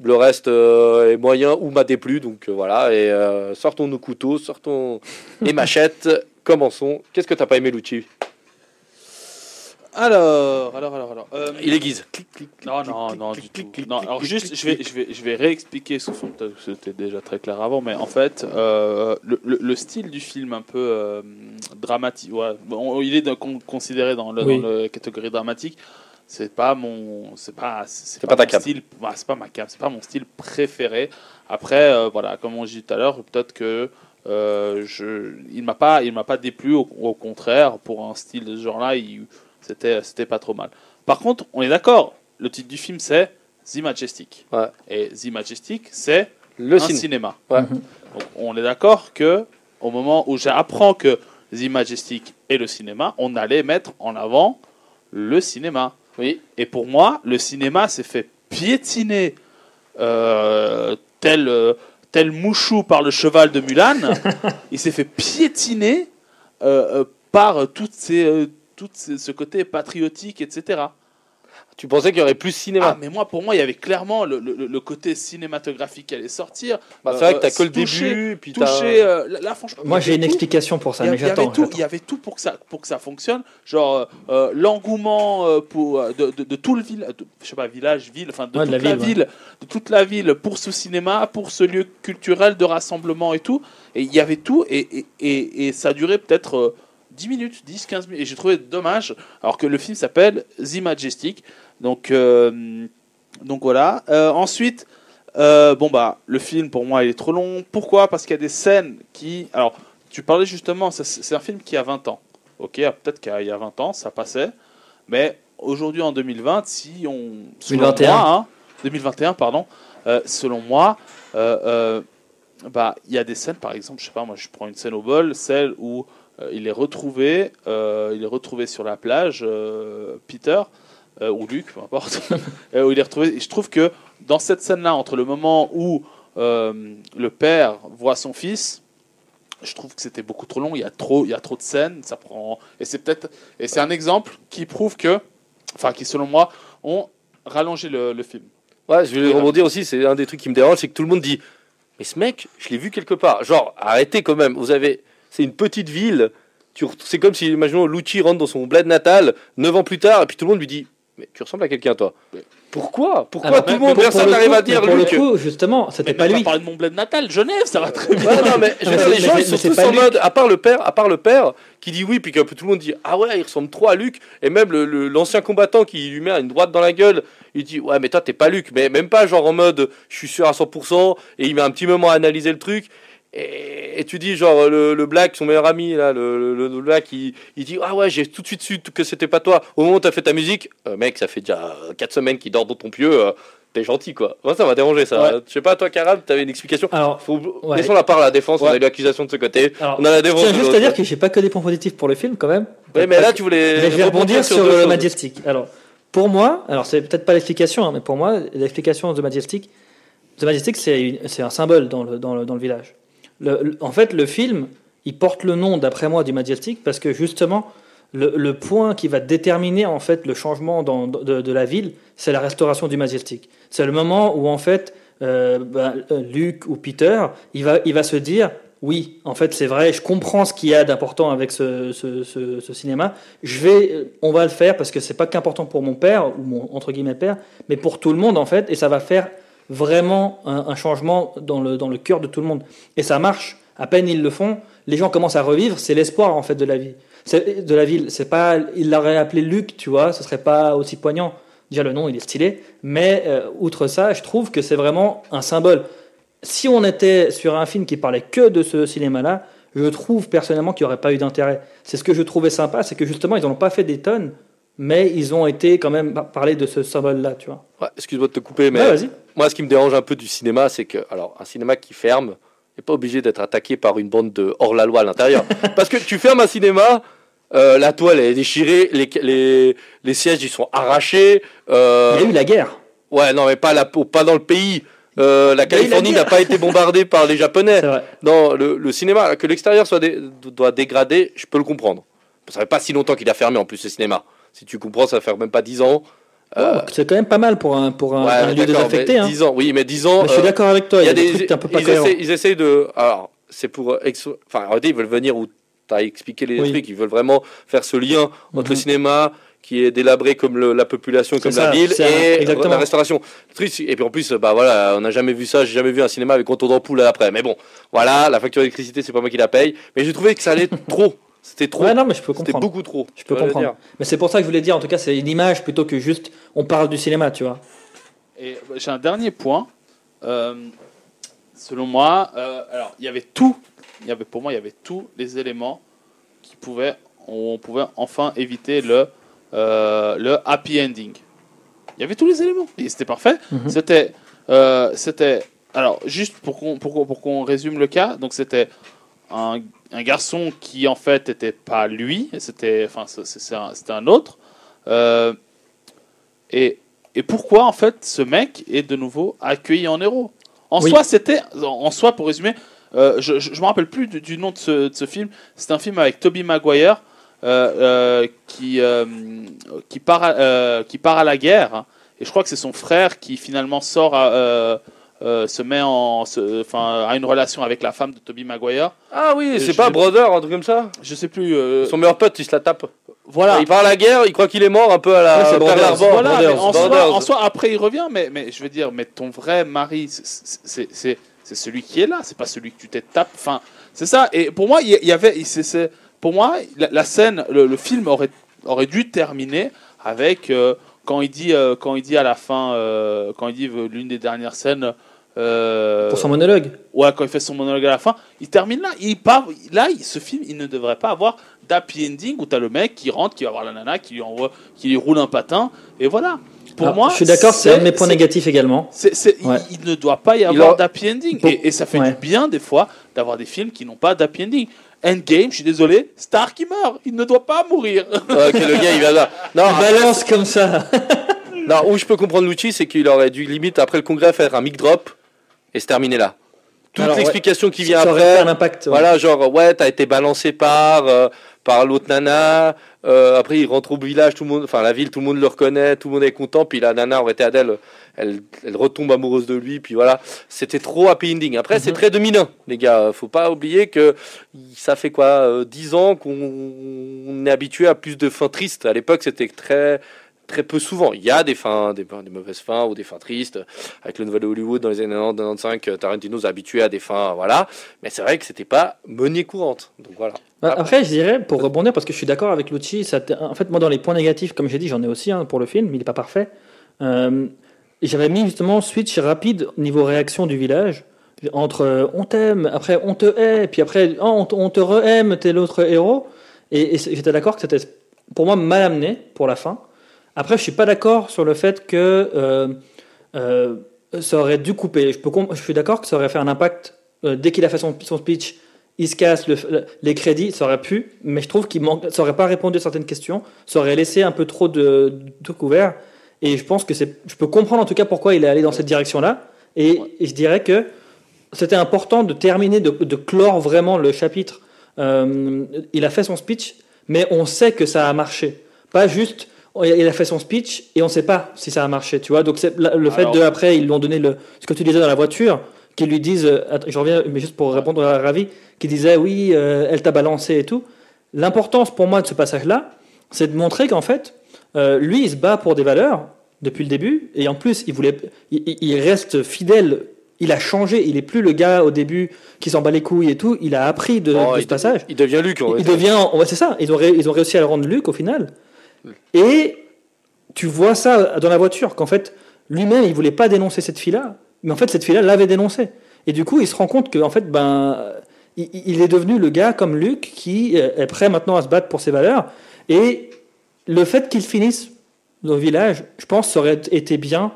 le reste euh, est moyen ou m'a déplu, donc euh, voilà. Et euh, sortons nos couteaux, sortons les machettes, commençons. Qu'est-ce que t'as pas aimé, Lucci? Alors, alors, alors, alors. euh, Il aiguise. Non, non, non, du tout. Non, alors juste, je vais, je vais, je vais réexpliquer peut-être que C'était déjà très clair avant, mais en fait, euh, le, le- le style du film un peu euh, dramatique, ouais, bon, il est considéré dans, le, Oui. dans la catégorie dramatique. C'est pas mon, c'est pas, c'est pas ta mon cam. style, c'est pas ma cam, c'est pas mon style préféré. Après, euh, voilà, comme on dit tout à l'heure, peut-être que euh, je, il m'a pas, il m'a pas déplu. Au, au contraire, pour un style de ce genre-là, il- c'était, c'était pas trop mal. Par contre, on est d'accord. Le titre du film, c'est The Majestic. Ouais. Et The Majestic, c'est Le un ciné. cinéma. Ouais. Mhm. Donc, on est d'accord que au moment où j'apprends que The Majestic est le cinéma, on allait mettre en avant le cinéma. Oui. Et pour moi, le cinéma s'est fait piétiner euh, tel, euh, tel mouchou par le cheval de Mulan. Il s'est fait piétiner euh, par ces, toutes ces- ce côté patriotique, etc. Tu pensais qu'il y aurait plus Ah, cinéma mais moi, pour moi, il y avait clairement le, le- le côté cinématographique qui allait sortir. Bah, C'est vrai que Euh, t'as que le toucher- début, puis t'as- Toucher, euh, là, là, franchement, Moi j'ai une tout. explication pour ça, Il y, a- mais j'attends. il y avait tout pour que ça, pour que ça fonctionne. Genre euh, l'engouement euh, pour euh, de, de- de tout le village, je sais pas village, ville, enfin de Ouais, toute la la, ville, ville, de toute la ville pour ce cinéma, pour ce lieu culturel de rassemblement et tout. Et il y avait tout et, et, et, et ça a duré peut-être euh, 10 minutes, 10, 15 minutes. Et j'ai trouvé dommage, alors que le film s'appelle The Majestic. Donc, euh, donc voilà. Euh, ensuite, euh, bon bah, le film pour moi il est trop long. Pourquoi? Parce qu'il y a des scènes qui. Alors, tu parlais justement, c'est un film qui a 20 ans. Ok, ah, peut-être qu'il y a 20 ans, ça passait. Mais aujourd'hui en 2020, si on. selon 2021. moi, hein, 2021, pardon. selon moi, euh, bah, il y a des scènes, par exemple, je sais pas, moi je prends une scène au bol, celle où il est retrouvé, euh, il est retrouvé sur la plage, euh, Peter, euh, ou Luc, peu importe, euh, où il est retrouvé. Et je trouve que dans cette scène-là, entre le moment où euh, le père voit son fils, je trouve que c'était beaucoup trop long. Il y a trop, il y a trop de scènes. Ça prend. Et c'est peut-être. Et c'est un exemple qui prouve que, enfin, qui selon moi, ont rallongé le, le film. Ouais, je vais rebondir aussi, c'est un des trucs qui me dérange, c'est que tout le monde dit Mais ce mec, je l'ai vu quelque part. Genre, arrêtez quand même, vous avez. C'est une petite ville, c'est comme si, imaginons, Lucci rentre dans son bled natal, 9 ans plus tard, et puis tout le monde lui dit Mais tu ressembles à quelqu'un, toi. Pourquoi? Pourquoi Alors, tout le monde, personne n'arrive à dire mais Pour le coup, justement, c'était pas on lui. parler de mon bled natal, Genève, ça va très bien. Ouais, non, mais je veux Mais dire, c'est- les gens, ils sont tous en Luc. mode, à part le père, à part le père, qui dit oui, puis que tout le monde dit ah ouais, il ressemble trop à Luc, et même le- le- l'ancien combattant qui lui met une droite dans la gueule, il dit ouais, mais toi t'es pas Luc, mais même pas genre en mode je suis sûr à 100%, et il met un petit moment à analyser le truc. Et, et tu dis genre le, le black son meilleur ami là le, le, le black il, il dit ah ouais j'ai tout de suite su que c'était pas toi au moment où t'as fait ta musique Euh, mec ça fait déjà 4 semaines qu'il dort dans ton pieu euh, t'es gentil quoi moi ça m'a dérangé ça Ouais. je sais pas toi Karam t'avais une explication Alors, faut, Ouais. Laissons la part à la défense, on a eu l'accusation de ce côté. alors, On a la je défense. tiens de juste à dire que j'ai pas que des points positifs pour le film quand même. Ouais, mais là tu voulais. Je vais rebondir sur, le choses. Majestic. Alors, pour moi, alors c'est peut-être pas l'explication, hein, mais pour moi, l'explication de Majestic, The Majestic, c'est un symbole dans le, dans le, dans le village. En fait, le film, il porte le nom, d'après moi, du Majestic parce que justement, le, point qui va déterminer en fait le changement dans- de, la ville, c'est la restauration du Majestic. C'est le moment où en fait, euh, ben, euh, Luke ou Peter, il va, il va se dire. Oui, en fait, c'est vrai. Je comprends ce qu'il y a d'important avec ce, cinéma. Je vais, on va le faire parce que c'est pas qu'important pour mon père ou mon entre guillemets père, mais pour tout le monde en fait, et ça va faire vraiment un, changement dans le dans le cœur de tout le monde. Et ça marche. À peine ils le font, les gens commencent à revivre. C'est l'espoir en fait de la vie, de la ville. C'est pas, il l'aurait appelé Luc, tu vois, ce serait pas aussi poignant. Déjà le nom il est stylé, mais euh, outre ça, je trouve que c'est vraiment un symbole. Si on était sur un film qui parlait que de ce cinéma-là, je trouve personnellement qu'il n'y aurait pas eu d'intérêt. C'est ce que je trouvais sympa, c'est que justement, ils n'en ont pas fait des tonnes, mais ils ont été quand même par- parler de ce symbole-là, tu vois. Ouais, Excuse-moi de te couper, mais Ouais, moi ce qui me dérange un peu du cinéma, c'est que alors un cinéma qui ferme n'est pas obligé d'être attaqué par une bande de hors la loi à l'intérieur. Parce que tu fermes un cinéma. euh, la toile est déchirée, les, les, les sièges ils sont arrachés. euh, Il y a eu la guerre. Ouais, non, mais pas, la, pas dans le pays. Euh, la Californie n'a pas été bombardée par les Japonais. Non, le, le cinéma, que l'extérieur soit dé- doit dégrader, je peux le comprendre. Ça fait pas si longtemps qu'il a fermé en plus ce cinéma. Si tu comprends, ça fait même pas 10 ans. Euh, c'est quand même pas mal pour un, pour un, ouais, un lieu désaffecté. Hein. 10 ans, oui, mais 10 ans. Mais je suis euh, d'accord avec toi, il y a, des, trucs un peu pas ils, essaient, ils essayent de. Alors, c'est pour. euh, Enfin, en réalité, ils veulent venir où tu as expliqué les Oui. trucs. Ils veulent vraiment faire ce lien entre le Mhm. cinéma qui est délabré comme le- la population, comme la ville, et exactement. la restauration. Et puis en plus, bah voilà, on n'a jamais vu ça. J'ai jamais vu un cinéma avec autant d'ampoules après. Mais bon, voilà, la facture d'électricité, c'est pas moi qui la paye. Mais j'ai trouvé que ça allait trop. C'était trop. Ouais, non, mais je peux C'était comprendre. beaucoup trop. Je peux comprendre. Mais c'est pour ça que je voulais dire, en tout cas, c'est une image plutôt que juste on parle du cinéma, tu vois. Et bah, j'ai un dernier point. Euh, selon moi, euh, alors il y avait tout. Il y avait pour moi, il y avait tous les éléments qui pouvaient, on pouvait enfin éviter le euh, le happy ending. Il y avait tous les éléments et c'était parfait. Mhm. C'était euh, c'était alors juste pour qu'on pour qu'on pour qu'on résume le cas. Donc c'était un, un garçon qui en fait était pas lui, c'était enfin un- c'était un autre. Euh, et et pourquoi en fait ce mec est de nouveau accueilli en héros? En Oui. soi, c'était en soi pour résumer, euh, je, je, je me rappelle plus du, du nom de ce, de ce film. C'est un film avec Toby Maguire euh, qui qui part à, qui part à la guerre. Et je crois que c'est son frère qui finalement sort à, euh, se met en se- enfin a une relation avec la femme de Toby Maguire. Ah oui, c'est pas Brother, un truc comme ça? Je sais plus. euh, Son meilleur pote, il se la tape. voilà. Il part à la guerre, il croit qu'il est mort un peu à la Ouais, Brothers. Voilà, Brothers, en, soi, Brothers. en soi, après il revient, mais, mais je veux dire, mais ton vrai mari, c'est- c'est c'est- c'est celui qui est là, c'est pas celui que tu t'es tapé. Enfin, c'est ça. Et pour moi, il y- avait, pour moi, la, la scène, le, le film aurait, aurait dû terminer avec euh, quand il dit, euh, quand il dit à la fin, euh, quand il dit l'une des dernières scènes. Euh, Pour son monologue. Ouais, quand il fait son monologue à la fin, il termine là. Il part, là, il- ce film, il ne devrait pas avoir d'happy ending où t'as le mec qui rentre, qui va voir la nana, qui lui envoie, qui lui roule un patin, et voilà. Pour Alors, moi, je suis d'accord, c'est un de mes points négatifs également. il- Ouais. il, ne doit pas y avoir a- d'happy ending. Et, et ça fait Ouais. du bien, des fois, d'avoir des films qui n'ont pas d'happy ending. Endgame, je suis désolé, Star qui meurt. Il ne doit pas mourir. Ok, le gars, il va là. Non, Il balance comme ça. non, où je peux comprendre Lucci, c'est qu'il aurait dû limite après le congrès faire un mic drop et se terminer là. toute Alors, ouais. l'explication qui vient ça après. fait un impact. ouais. Voilà, genre, ouais, t'as été balancé par, euh, par l'autre nana. euh, après, il rentre au village, tout le monde, enfin, la ville, tout le monde le reconnaît, tout le monde est content. Puis la nana aurait été Adèle, elle, elle retombe amoureuse de lui. Puis voilà, c'était trop happy ending. Après, c'est Mhm. très 2001, les gars. Faut pas oublier que ça fait quoi, euh, 10 ans qu'on est habitué à plus de fins tristes. À l'époque, c'était très très peu souvent. Il y a des fins, des, des mauvaises fins ou des fins tristes. Avec le nouvel Hollywood dans les années 90, 95, Tarantino s'est habitué à des fins, voilà. Mais c'est vrai que c'était pas monnaie courante. Donc voilà. Bah, Après, je dirais, pour rebondir, parce que je suis d'accord avec Lucci, ça en fait, moi, dans les points négatifs, comme j'ai dit, j'en ai aussi hein, pour le film, il n'est pas parfait. Euh, J'avais mis justement switch rapide niveau réaction du village. Entre euh, on t'aime, après on te hait, puis après oh, on, te- on te re-aime, t'es l'autre héros. Et, et j'étais d'accord que c'était pour moi mal amené pour la fin. Après, je suis pas d'accord sur le fait que euh, euh, ça aurait dû couper. Je, peux je suis d'accord que ça aurait fait un impact euh, dès qu'il a fait son, son speech il se casse le- le- les crédits, ça aurait pu, mais je trouve qu'il manque, ça aurait pas répondu à certaines questions, ça aurait laissé un peu trop de, de couvert. Et je pense que c'est, je peux comprendre en tout cas pourquoi il est allé dans cette direction-là. Et, et je dirais que c'était important de terminer, de, de clore vraiment le chapitre. Il a fait son speech, mais on sait que ça a marché. Pas juste, il a fait son speech et on sait pas si ça a marché, tu vois. Donc c'est le fait Alors- de après, ils lui ont donné le, ce que tu disais dans la voiture, qu'ils lui disent, euh, je reviens, mais juste pour répondre à Ravi, qui disait oui, euh, elle t'a balancé et tout. L'importance pour moi de ce passage-là, c'est de montrer qu'en fait, euh, lui, il se bat pour des valeurs depuis le début, et en plus, il voulait, il, il- il reste fidèle. Il a changé. Il est plus le gars au début qui s'en bat les couilles et tout. Il a appris de, il, ce passage. il devient Luc. en Il vrai. devient, ouais, c'est ça. Ils ont, ré- ils ont réussi à le rendre Luc au final. Et tu vois ça dans la voiture qu'en fait lui-même il voulait pas dénoncer cette fille-là, mais en fait cette fille-là l'avait dénoncé. Et du coup il se rend compte que en fait ben il, est devenu le gars comme Luc qui euh, est prêt maintenant à se battre pour ses valeurs. Et le fait qu'il finisse au village, je pense, ça aurait été bien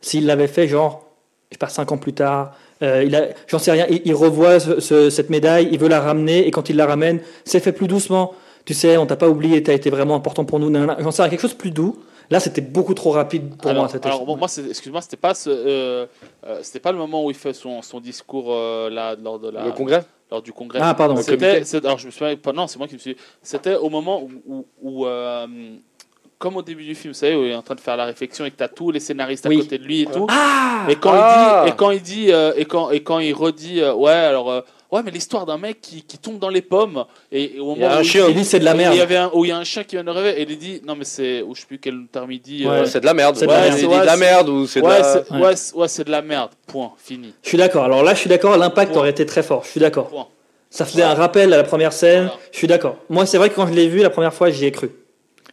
s'il l'avait fait genre je sais pas cinq ans plus tard. Euh, j'en sais rien. Il, revoit ce- ce- cette médaille, il veut la ramener, et quand il la ramène, c'est fait plus doucement. Tu sais, on t'a pas oublié, t'as été vraiment important pour nous. J'en sais rien, quelque chose de plus doux. Là, c'était beaucoup trop rapide pour alors, moi. Cette alors, bon, moi, excuse-moi, c'était pas, ce, euh, euh, c'était pas le moment où il fait son, son discours euh, là lors de la, Le congrès? Lors du congrès. Ah, pardon. C'était, alors je me souviens pas, non, c'est moi qui me suis. C'était au moment où, où, où, euh, comme au début du film, vous savez, où il est en train de faire la réflexion et que t'as tous les scénaristes à Oui. côté de lui et tout. Ah Et quand Ah. il dit, et quand il dit, euh, et quand et quand il redit, euh, ouais, alors, euh, ouais, mais l'histoire d'un mec qui, qui tombe dans les pommes et, et au moment Il y a un où chien. Il dit c'est de la merde. il y avait un, où il y a un chien qui vient de rêver et il dit, non mais c'est, ou je sais plus quel terme il dit. Ouais, euh, C'est de la merde. C'est de Ouais, la merde. de la merde ou c'est de ouais, la. c'est, Ouais. c'est- de la merde. Point. Fini. Je suis d'accord. Alors là, je suis d'accord. L'impact aurait été très fort. Je suis d'accord. Ça faisait un rappel à la première scène. Voilà. Je suis d'accord. Moi, c'est vrai que quand je l'ai vu la première fois, j'y ai cru.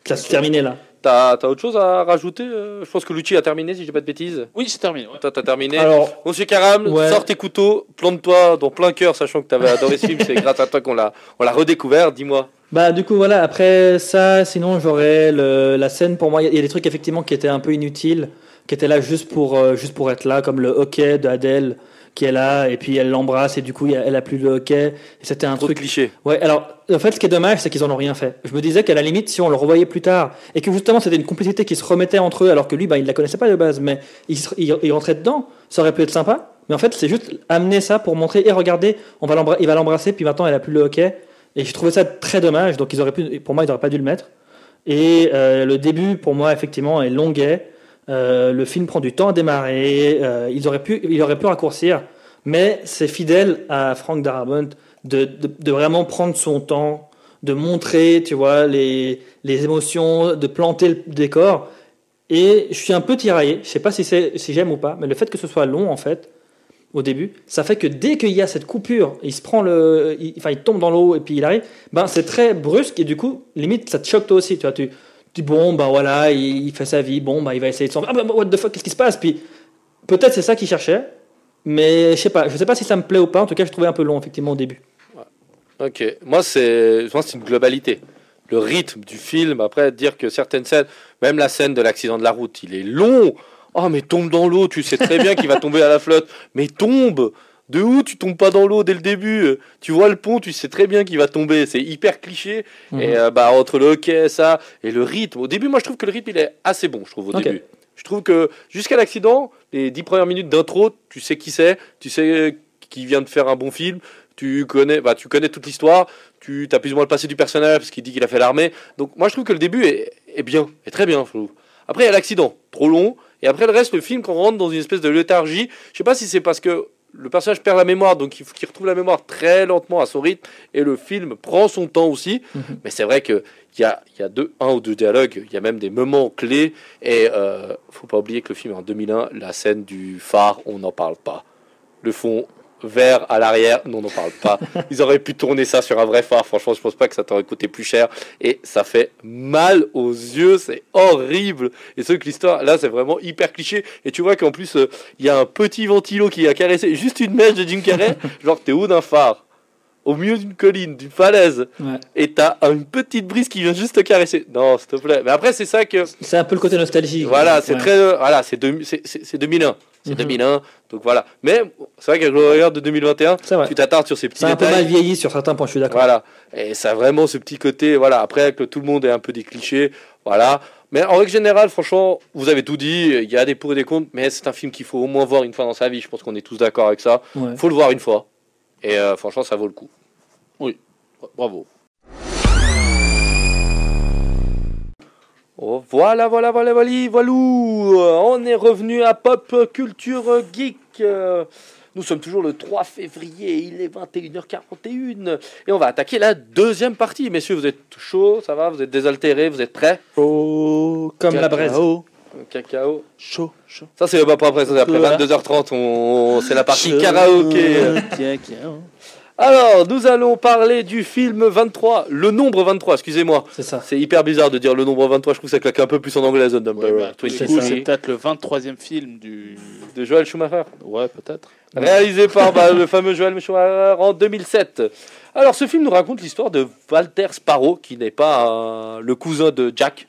Ça se terminait là. T'as t'as autre chose à rajouter euh Je pense que Lucci a terminé, si je dis pas de bêtises. Oui, j'ai terminé. ouais. T'as terminé. Alors, Monsieur Karam, Ouais. sors tes couteaux, plante-toi dans plein cœur, sachant que t'avais adoré ce film. C'est grâce à toi qu'on l'a on l'a redécouvert. Dis-moi. Bah du coup voilà, après ça, sinon j'aurais la scène pour moi, il y, a- il y a des trucs effectivement qui étaient un peu inutiles, qui étaient là juste pour, euh, juste pour être là, comme le hockey de Adèle qui est là, et puis elle l'embrasse, et du coup elle a plus le hockey, et c'était un Trop truc... clichés. Ouais, alors en fait ce qui est dommage c'est qu'ils en ont rien fait. Je me disais qu'à la limite si on le revoyait plus tard, et que justement c'était une complicité qui se remettait entre eux, alors que lui bah, il la connaissait pas de base, mais il, se- il, il rentrait dedans, ça aurait pu être sympa, mais en fait c'est juste amener ça pour montrer, et regardez, on va il va l'embrasser, puis maintenant elle a plus le hockey, et j'ai trouvé ça très dommage, donc ils auraient pu, pour moi, ils n'auraient pas dû le mettre. Et euh, le début, pour moi, effectivement, est longuet. Euh, le film prend du temps à démarrer. Euh, ils auraient pu, il aurait pu raccourcir, mais c'est fidèle à Frank Darabont de, vraiment prendre son temps, de montrer, tu vois, les, les émotions, de planter le décor. Et je suis un peu tiraillé. Je sais pas si, si j'aime ou pas, mais le fait que ce soit long, en fait, au début, ça fait que dès qu'il y a cette coupure, il se prend le, enfin, il tombe dans l'eau et puis il arrive, ben c'est très brusque et du coup, limite, ça te choque toi aussi, tu vois, tu, bon, ben voilà, il, fait sa vie, bon, ben il va essayer de s'en, ah ben what the fuck, qu'est-ce qui se passe, puis peut-être c'est ça qu'il cherchait, mais je sais pas, je sais pas si ça me plaît ou pas, en tout cas, je trouvais un peu long effectivement au début. Ok. Moi, c'est une globalité. Le rythme du film. Après, dire que certaines scènes, même la scène de l'accident de la route, il est long. Oh, mais tombe dans l'eau. Tu sais très bien qu'il va tomber à la flotte. Mais tombe. De où tu tombes pas dans l'eau dès le début Tu vois le pont, tu sais très bien qu'il va tomber. C'est hyper cliché. Mhm. Et euh, bah entre le hockey, ça et le rythme. Au début, moi, je trouve que le rythme il est assez bon. Je trouve au début. Je trouve que jusqu'à l'accident, les dix premières minutes d'intro, tu sais qui c'est, tu sais qui vient de faire un bon film. Tu connais, bah, tu connais toute l'histoire, tu as plus ou moins le passé du personnage parce qu'il dit qu'il a fait l'armée. Donc moi je trouve que le début est, est bien, est très bien. je trouve. Après il y a l'accident, trop long. Et après le reste, le film, qu'on rentre dans une espèce de léthargie. Je sais pas si c'est parce que le personnage perd la mémoire, donc il faut qu'il retrouve la mémoire très lentement à son rythme, et le film prend son temps aussi. Mhm. Mais c'est vrai qu'il y a, il y a deux, un ou deux dialogues, il y a même des moments clés, et euh, faut pas oublier que le film est en 2001, la scène du phare, on n'en parle pas. Le fond vert à l'arrière, non, on n'en parle pas. Ils auraient pu tourner ça sur un vrai phare, franchement, je pense pas que ça t'aurait coûté plus cher, et ça fait mal aux yeux, c'est horrible. Et ce que l'histoire, là, c'est vraiment hyper cliché, et tu vois qu'en plus, euh, il y a un petit ventilo qui a caressé juste une mèche de Jim Carrey, genre t'es haut d'un phare, au milieu d'une colline, d'une falaise, Ouais. et t'as une petite brise qui vient juste te caresser. Non, s'il te plaît. Mais après, c'est ça que. C'est un peu le côté nostalgie. Voilà, c'est Ouais. très. euh, Voilà, c'est 2001. C'est Mhm. 2001. Donc voilà. Mais c'est vrai qu'avec le regard de 2021, C'est vrai. tu t'attardes sur ces petits C'est un peu mal vieilli sur certains points, je suis d'accord. Voilà. Et ça a vraiment ce petit côté. Voilà. Après, que tout le monde est un peu des clichés. Voilà. Mais en règle générale, franchement, vous avez tout dit. Il y a des pour et des contre. Mais c'est un film qu'il faut au moins voir une fois dans sa vie. Je pense qu'on est tous d'accord avec ça. Ouais. faut le voir une fois. Et euh, franchement, ça vaut le coup. Bravo. Oh, voilà, voilà, voilà, voilà. Euh, On est revenu à Pop Culture Geek. Nous sommes toujours le 3 février, il est 21h41. Et on va attaquer la deuxième partie. Messieurs, vous êtes chauds, ça va Vous êtes désaltérés Vous êtes prêts? Chaud. Comme la braise. cacao. Cacao. Chaud, chaud. Ça, c'est pas après, ça, c'est après Voilà. 22h30. On... C'est la partie Chaud. karaoké. Cacao. Alors, nous allons parler du film 23. Le nombre 23, excusez-moi. C'est ça. C'est hyper bizarre de dire le nombre 23. Je trouve que ça claque un peu plus en anglais, The Number Ouais, bah, à tous les 23. coups, c'est peut-être le 23e film du. de Joel Schumacher. Ouais, peut-être. réalisé par bah, le fameux Joel Schumacher en 2007. Alors, ce film nous raconte l'histoire de Walter Sparrow, qui n'est pas euh, le cousin de Jack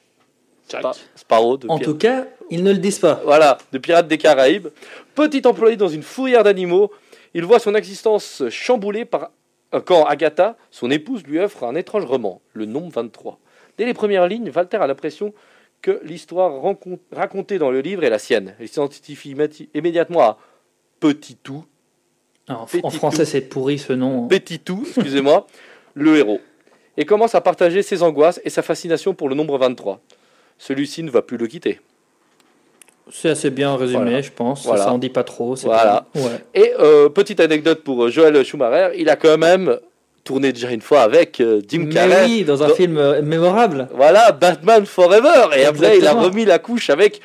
Jack. Spa- Sparrow, de En tout cas, ils ne le disent pas. voilà, de Pirates des Caraïbes. Petit employé dans une fourrière d'animaux, il voit son existence chamboulée par euh, quand Agatha, son épouse, lui offre un étrange roman, le nombre 23. Dès les premières lignes, Walter a l'impression que l'histoire racontée dans le livre est la sienne. Il s'identifie immédi- immédiatement à Petit Tout, Alors, en, Petit en français, c'est pourri ce nom. Petit Tout, excusez-moi, le héros, et commence à partager ses angoisses et sa fascination pour le nombre 23. Celui-ci ne va plus le quitter. C'est assez bien résumé, Voilà. je pense. Voilà. Ça en dit pas trop. Voilà. Ouais. Et euh, petite anecdote pour euh, Joel Schumacher, il a quand même tourné déjà une fois avec euh, Jim Carrey. oui, dans un Dans- film mémorable. Voilà, Batman Forever. Et après, il a remis la couche avec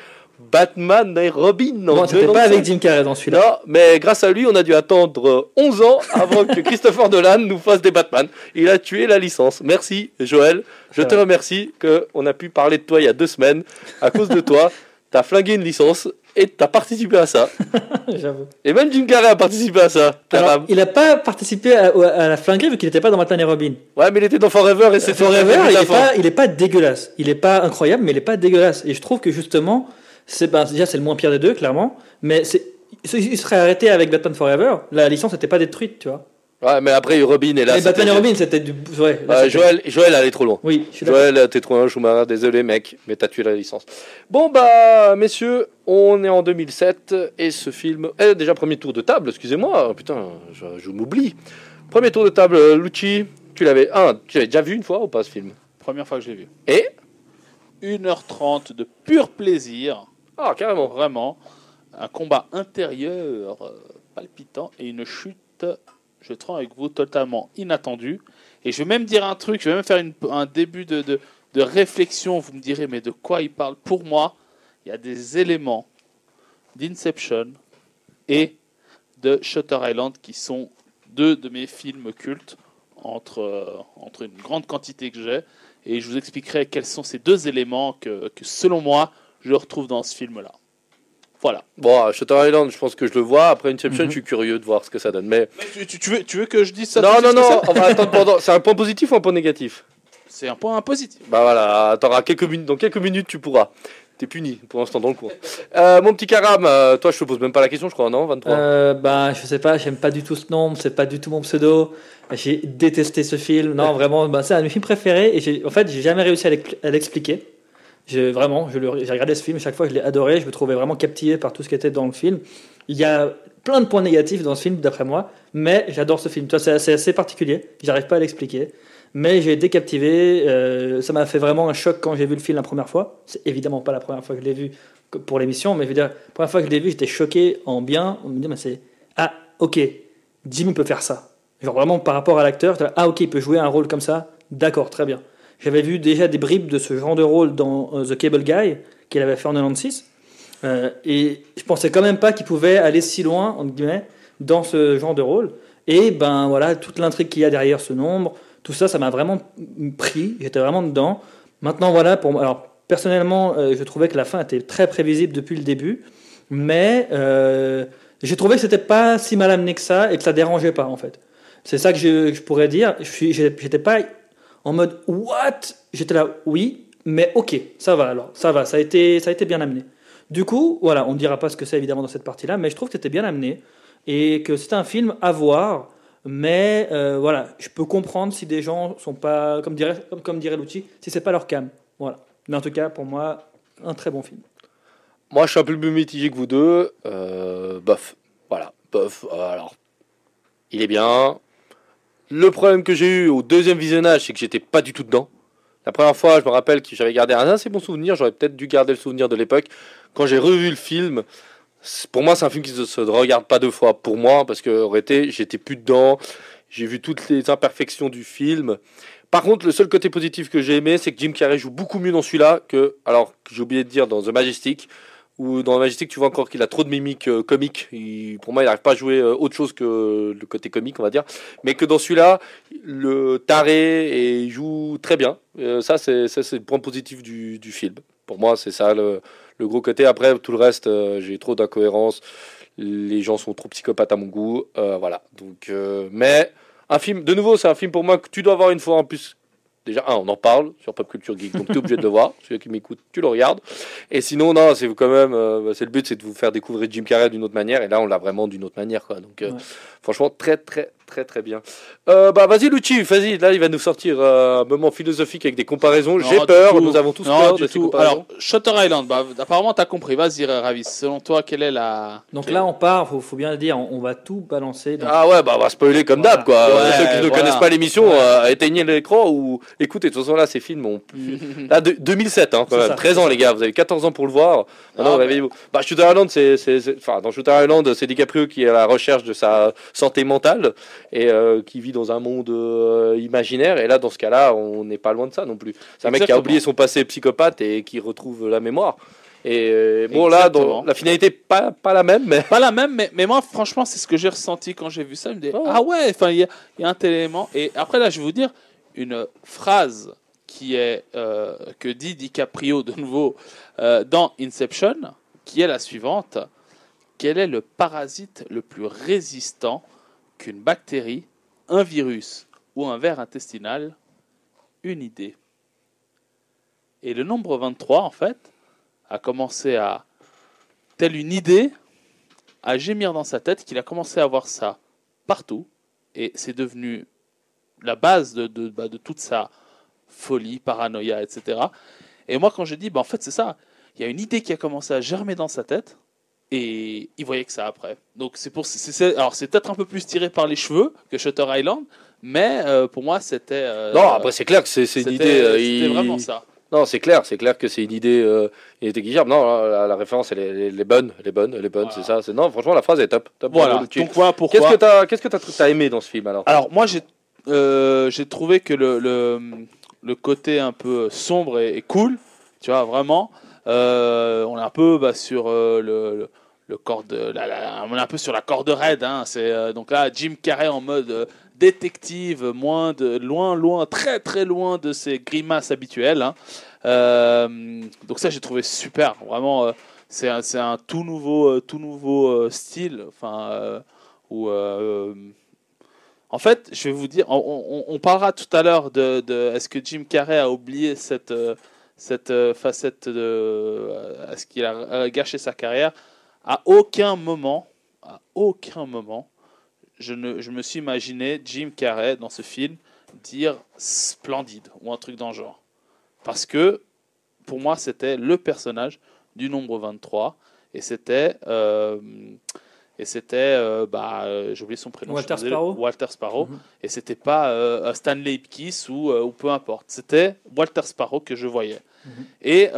Batman et Robin. en Bon, c'était 95. pas avec Jim Carrey dans celui-là. Non, mais grâce à lui, on a dû attendre euh, 11 ans avant que Christopher Nolan nous fasse des Batman. Il a tué la licence. Merci, Joël. Je te remercie qu'on a pu parler de toi il y a deux semaines. À cause de toi, t'as flingué une licence et t'as participé à ça. J'avoue. Et même Jim Carrey a participé à ça. Alors, il a pas participé à, à la flinguerie vu qu'il n'était pas dans Batman et Robin. Ouais, mais il était dans Forever et c'était Forever, il la est, fin. pas, il est pas dégueulasse. Il est pas incroyable, mais il est pas dégueulasse. Et je trouve que justement, c'est ben, déjà c'est le moins pire des deux, clairement. Mais c'est, il serait arrêté avec Batman Forever. La licence n'était pas détruite, tu vois. Ouais, mais après, Robin est là. mais Batman et Robin, c'était du. Ouais, là, c'était- Joël, Joël allait trop loin. Oui, je suis. Joël, t'es trop un Schumacher, désolé mec, mais t'as tué la licence. Bon bah, messieurs, on est en 2007 et ce film... Eh, déjà, premier tour de table, excusez-moi, putain, je, je m'oublie. Premier tour de table, euh, Lucci, tu l'avais... Ah, tu l'avais déjà vu une fois ou pas ce film? Première fois que je l'ai vu. Et? 1h30 de pur plaisir. Ah, carrément. Vraiment. Un combat intérieur euh, palpitant et une chute, je trouve avec vous, totalement inattendue. Et je vais même dire un truc, je vais même faire un début de, de, de réflexion. Vous me direz, mais de quoi il parle Pour moi, il y a des éléments d'Inception et de Shutter Island qui sont deux de mes films cultes entre, euh, entre une grande quantité que j'ai. Et je vous expliquerai quels sont ces deux éléments que, que selon moi, je retrouve dans ce film-là. Voilà. Bon, Shutter Island, je pense que je le vois. Après Inception, Mhm. je suis curieux de voir ce que ça donne. Mais Mais tu, veux, tu veux que je dise ça non, non, non, on va attendre pendant... C'est un point positif ou un point négatif? C'est un point positif. Bah voilà, t'auras quelques minutes, dans quelques minutes tu pourras. T'es puni pour l'instant dans le cours. Euh, mon petit Karam, euh, toi je te pose même pas la question, je crois, non 23 Euh, bah, je sais pas, j'aime pas du tout ce nom, c'est pas du tout mon pseudo. J'ai détesté ce film. Non, vraiment, bah, c'est un de mes films préférés. Et en fait, j'ai jamais réussi à l'expliquer. J'ai vraiment, j'ai regardé ce film, chaque fois je l'ai adoré, je me trouvais vraiment captivé par tout ce qui était dans le film. Il y a plein de points négatifs dans ce film, d'après moi, mais j'adore ce film. C'est c'est assez particulier, j'arrive pas à l'expliquer. Mais j'ai été captivé, euh, ça m'a fait vraiment un choc quand j'ai vu le film la première fois. C'est évidemment pas la première fois que je l'ai vu pour l'émission, mais je veux dire, la première fois que je l'ai vu, j'étais choqué en bien. On me dit, mais c'est ah ok, Jimmy peut faire ça. Genre vraiment par rapport à l'acteur, ah ok, il peut jouer un rôle comme ça. D'accord, très bien. J'avais vu déjà des bribes de ce genre de rôle dans euh, The Cable Guy qu'il avait fait en 96. Euh, et je pensais quand même pas qu'il pouvait aller si loin, entre guillemets, dans ce genre de rôle. Et ben voilà, toute l'intrigue qu'il y a derrière ce nombre, tout ça, ça m'a vraiment pris. J'étais vraiment dedans. Maintenant, voilà, pour. Alors, personnellement, euh, je trouvais que la fin était très prévisible depuis le début. Mais j'ai trouvé que c'était pas si mal amené que ça et que ça dérangeait pas, en fait. C'est ça que je, pourrais dire. Je suis, j'étais pas en mode what? J'étais là, oui, mais ok, ça va alors, ça va, ça a été, ça a été bien amené. Du coup, voilà, on ne dira pas ce que c'est évidemment dans cette partie-là, mais je trouve que c'était bien amené et que c'est un film à voir. Mais euh, voilà, je peux comprendre si des gens sont pas, comme dirait, comme, dirait Lucci, si c'est pas leur cam. Voilà. Mais en tout cas, pour moi, un très bon film. Moi, je suis un peu plus mitigé que vous deux. Euh, bof. Voilà. Bof. Euh, alors, il est bien. Le problème que j'ai eu au deuxième visionnage, c'est que j'étais pas du tout dedans. La première fois, je me rappelle que j'avais gardé un assez bon souvenir. J'aurais peut-être dû garder le souvenir de l'époque. Quand j'ai revu le film, pour moi, c'est un film qui ne se regarde pas deux fois. Pour moi, parce que j'étais plus dedans. J'ai vu toutes les imperfections du film. Par contre, le seul côté positif que j'ai aimé, c'est que Jim Carrey joue beaucoup mieux dans celui-là que, alors, que j'ai oublié de dire dans The Majestic, où dans The Majestic, tu vois encore qu'il a trop de mimiques euh, comiques. Il- pour moi, il n'arrive pas à jouer euh, autre chose que le côté comique, on va dire. Mais que dans celui-là, le taré et il joue très bien. Euh, ça, c'est c'est le point positif du, du film. Pour moi, c'est ça le, le gros côté. Après, tout le reste, euh, j'ai trop d'incohérences. Les gens sont trop psychopathes à mon goût. Voilà. Donc, mais un film, de nouveau, c'est un film pour moi que tu dois voir une fois en plus. Déjà, un, on en parle sur Pop Culture Geek, donc tu es obligé de le voir. Celui qui m'écoute, tu le regardes. Et sinon, non, c'est quand même, euh, c'est le but, c'est de vous faire découvrir Jim Carrey d'une autre manière. Et là, on l'a vraiment d'une autre manière, quoi. Donc, euh, Ouais. franchement, très, très, très, très bien. Euh, bah, vas-y, Lucci, vas-y. Là, il va nous sortir euh, un moment philosophique avec des comparaisons. J'ai peur, tout. nous avons tous Non, peur du de ces tout. comparaisons. Alors, Shutter Island, bah, apparemment, tu as compris. Vas-y, Ravis. Selon toi, quelle est la. Donc là, on part, faut, faut bien le dire, on, on va tout balancer. Donc, Ah ouais, bah on va spoiler comme Voilà. d'hab quoi. Ouais, Ceux qui ne voilà. connaissent pas l'émission, Ouais. euh, éteignez l'écran ou écoutez. De toute façon là, ces films ont là de- 2007 hein, quand C'est même. ça, 13 ans les gars, vous avez 14 ans pour le voir. Maintenant, Ah, avez- bah Shooter Island, c'est enfin dans Shooter Island, c'est DiCaprio qui est à la recherche de sa santé mentale et euh, qui vit dans un monde euh, imaginaire. Et là, dans ce cas-là, on n'est pas loin de ça non plus. C'est un mec qui a oublié son passé psychopathe et qui retrouve la mémoire. Et euh, bon là, dans- la finalité pas pas la même, mais Pas la même, mais, mais moi, franchement, c'est ce que j'ai ressenti quand j'ai vu ça. Je me dis, Oh. ah ouais, enfin, il y, a- il y a un tel élément. Et après, là, je vais vous dire une phrase qui est euh, que dit DiCaprio de nouveau euh, dans Inception, qui est la suivante quel est le parasite le plus résistant qu'une bactérie, un virus ou un ver intestinal Une idée. Et le nombre 23, en fait, a commencé à, telle une idée, à gémir dans sa tête qu'il a commencé à voir ça partout. Et c'est devenu la base de, de, bah, toute sa folie, paranoïa, etc. Et moi, quand je dis, bah, en fait, c'est ça. Il y a une idée qui a commencé à germer dans sa tête. Et il voyait que ça après. Donc c'est pour, c'est, alors c'est peut-être un peu plus tiré par les cheveux que Shutter Island, mais euh, pour moi c'était. euh, non, après c'est clair que c'est une idée. euh, C'était il- vraiment ça. Non, c'est clair, c'est clair que c'est une idée euh, inégligeable. Non, la, la référence, elle est, bonne, elle est bonne, elle est bonne, Voilà. c'est ça. C'est non, franchement, la phrase est top. top Voilà. Lucci. Donc voilà pourquoi. Qu'est-ce que t'as, qu'est-ce que t'as, t'as aimé dans ce film alors? Alors moi j'ai euh, j'ai trouvé que le, le, le côté un peu sombre et, et cool, tu vois vraiment, euh, on est un peu bah, sur euh, le, le, le corps de, la- la- on est un peu sur la corde raide. Hein, c'est euh, donc là Jim Carrey en mode euh, détective, loin loin très très loin de ses grimaces habituelles. hein. Euh, donc ça j'ai trouvé super, vraiment. c'est un, tout nouveau tout nouveau style, enfin en fait, je vais vous dire, on, parlera tout à l'heure de, de- est-ce que Jim Carrey a oublié cette, cette facette de, est-ce qu'il a gâché sa carrière? À aucun moment, à aucun moment, je, ne, je me suis imaginé Jim Carrey dans ce film dire splendide ou un truc dans le genre. Parce que pour moi, c'était le personnage du nombre 23. Et c'était. euh, et c'était. euh, bah, euh, J'ai oublié son prénom. Walter. Sparrow Walter Sparrow. Mhm. Et c'était pas euh, Stanley Ipkiss ou, ou peu importe. C'était Walter Sparrow que je voyais. Mhm. et,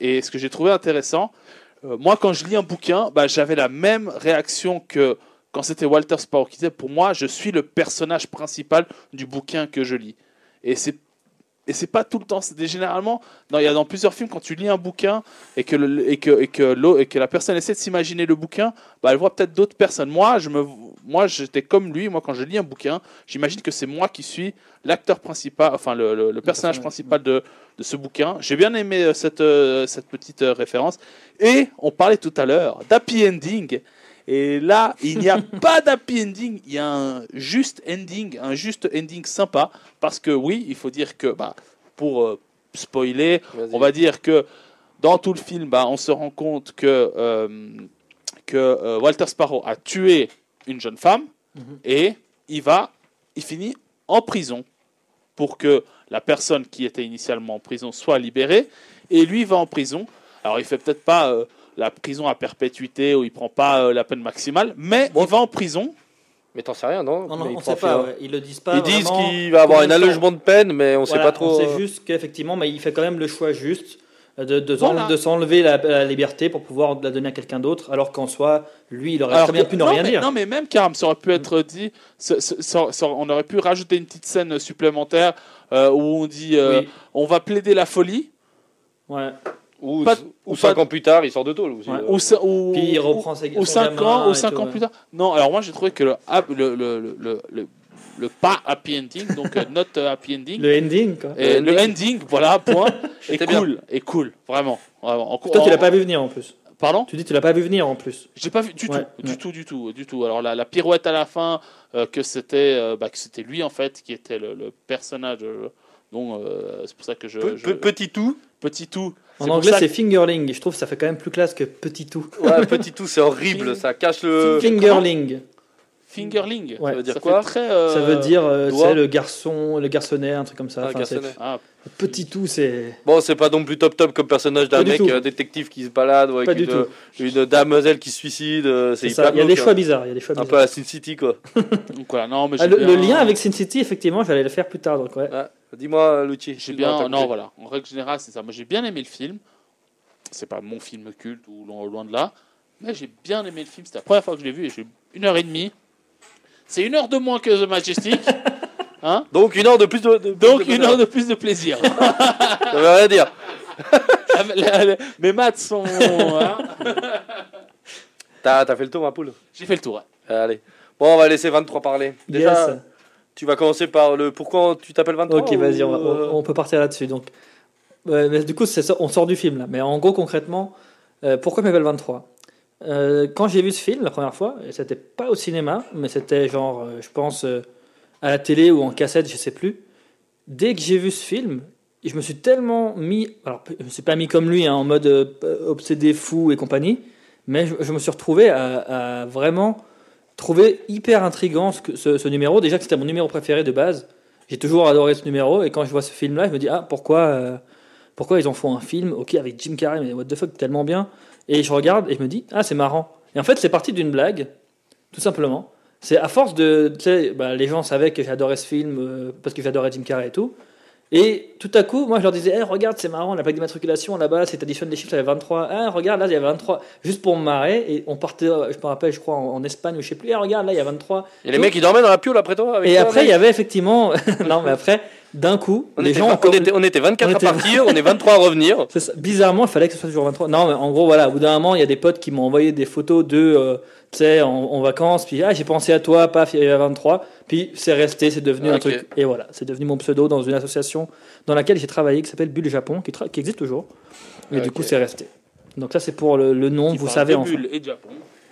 et ce que j'ai trouvé intéressant, euh, moi, quand je lis un bouquin, bah, j'avais la même réaction que quand c'était Walter Sparrow qui disait Pour moi, je suis le personnage principal du bouquin que je lis. Et c'est et c'est pas tout le temps. C'est généralement, il y a dans plusieurs films, quand tu lis un bouquin et que, et que, et que, et que la personne essaie de s'imaginer le bouquin, bah, elle voit peut-être d'autres personnes. Moi, je me, moi, j'étais comme lui. Moi, quand je lis un bouquin, j'imagine que c'est moi qui suis l'acteur principal, enfin le, le- le personnage principal de, de ce bouquin. J'ai bien aimé euh, cette, euh, cette petite euh, référence. Et on parlait tout à l'heure d'happy ending. Et là, il n'y a pas d'happy ending, il y a un juste ending, un juste ending sympa. Parce que oui, il faut dire que, bah, pour spoiler, on va dire que dans tout le film, bah, on se rend compte que, que Walter Sparrow a tué une jeune femme Mhm. et il va, il finit en prison pour que la personne qui était initialement en prison soit libérée et lui va en prison. Alors il fait peut-être pas euh, la prison à perpétuité où il prend pas euh, la peine maximale, mais Bon. il va en prison. Mais t'en sais rien, non? Non, non, on sait pas. ouais. Ils le disent pas. Ils disent qu'il va avoir un allègement de peine, mais on sait Voilà, pas trop. On euh, sait juste qu'effectivement, mais il fait quand même le choix juste euh, de, de, Voilà. s'en- de s'enlever la, la liberté pour pouvoir la donner à quelqu'un d'autre, alors qu'en soi, lui, il aurait Alors très bien pu ne rien mais, dire. Non, mais même Karam, ça aurait pu être dit. ça- ça- ça- ça- on aurait pu rajouter une petite scène supplémentaire euh, où on dit euh, Oui. on va plaider la folie. Ouais. Ou, Pas- ou ou cinq pas- ans plus tard, il sort de tôle. Aussi, Ouais. euh. Ou, Puis il reprend ses- ou son 5 gamin ans, ou et 5 tout, ans ouais. plus tard. Non, alors moi j'ai trouvé que le, hap- le, le, le, le, le- le pas happy ending, donc euh, not euh, happy ending, Le ending, quoi. et Le le ending, voilà, point, est C'était bien. cool, est cool, vraiment. vraiment. En- Toi, tu en- l'as pas vu venir en plus. Pardon? Tu dis que tu l'as pas vu venir en plus. J'ai pas vu du Ouais, tout, du tout, du tout, du tout. Alors la, la pirouette à la fin, euh, que c'était, euh, bah, que c'était lui en fait, qui était le, le personnage. euh, euh, c'est pour ça que je, Pe- je- pe- Petit tout. petit tout. En anglais, c'est fingerling. Je trouve que ça fait quand même plus classe que petit tout. Ouais, petit tout, c'est horrible. Ça cache le. Fingerling. Fingerling. Ouais. Ça veut dire ça quoi fait très. euh, Ça veut dire, euh, doigt. sais, le garçon, le garçonnet, un truc comme ça. Ah, Enfin. Ah, petit tout, c'est. Bon, c'est pas non plus top top comme personnage d'un mec euh, détective qui se balade ou Pas avec du une, tout. une damoiselle qui se suicide. euh, C'est ça. Il y a des glauque, choix hein. bizarres. Il y a des choix Un peu à Sin City, quoi. donc voilà, non, mais Ah, le, bien- le lien avec Sin City, effectivement, j'allais le faire plus tard. Donc ouais. Ouais. Dis-moi, Lucci. J'ai bien, non, voilà. En règle générale, c'est ça. Moi, j'ai bien aimé le film. C'est pas mon film culte ou loin, loin de là, mais j'ai bien aimé le film. C'était la première fois que je l'ai vu et j'ai eu une heure et demie. C'est une heure de moins que The Majestic. Hein Donc une heure de plus de. de- Donc de- une heure de plus de plaisir. Ça veut rien dire. La- la- la- Mes maths sont. hein. T'as t'as fait le tour, ma poule J'ai fait le tour. ouais. Allez. Bon, on va laisser 23 parler. Déjà, Yes. tu vas commencer par le pourquoi tu t'appelles 23 Ok, vas-y, on, va- ou, euh, on- on peut partir là-dessus. Donc, Ouais, mais du coup, c'est ça, on sort du film là. Mais en gros, concrètement, euh, pourquoi Level 23 Euh, Quand j'ai vu ce film la première fois, et c'était pas au cinéma, mais c'était genre, euh, je pense, euh, à la télé ou en cassette, je sais plus. Dès que j'ai vu ce film, je me suis tellement mis, alors je me suis pas mis comme lui, hein, en mode obsédé, fou et compagnie, mais je, me suis retrouvé à, vraiment trouver hyper intriguant ce, numéro. Déjà que c'était mon numéro préféré de base. J'ai toujours adoré ce numéro et quand je vois ce film-là, je me dis ah pourquoi pourquoi ils en font un film ok avec Jim Carrey mais what the fuck tellement bien et je regarde et je me dis ah c'est marrant. Et en fait c'est parti d'une blague tout simplement. C'est à force de bah, les gens savaient que j'adorais ce film euh, parce que j'adorais Jim Carrey et tout. Et tout à coup moi je leur disais Eh, regarde c'est marrant la plaque d'immatriculation là-bas c'est additionne les chiffres ça avait 23 ah regarde là il y a 23 juste pour me marrer et on partait euh, je me rappelle je crois en, en Espagne ou je sais plus. Eh, regarde là il y a 23 Et les mecs, ils dormaient dans la piole après toi avec et toi, après, il y avait effectivement. non, mais après, d'un coup, on les était, gens. on, était, on était 24 on à partir, on est 23 à revenir. Ça. Bizarrement, il fallait que ce soit toujours 23. Non, mais en gros, voilà, au bout d'un moment, il y a des potes qui m'ont envoyé des photos de. euh, tu sais, en, en vacances, puis ah, j'ai pensé à toi, paf, il y a 23. Puis c'est resté, c'est devenu un truc. Et voilà, c'est devenu mon pseudo dans une association dans laquelle j'ai travaillé qui s'appelle Bulle Japon, qui, existe toujours. Et du coup, c'est resté. Donc, ça, c'est pour le, le nom, Qui vous savez de enfin. et Japon.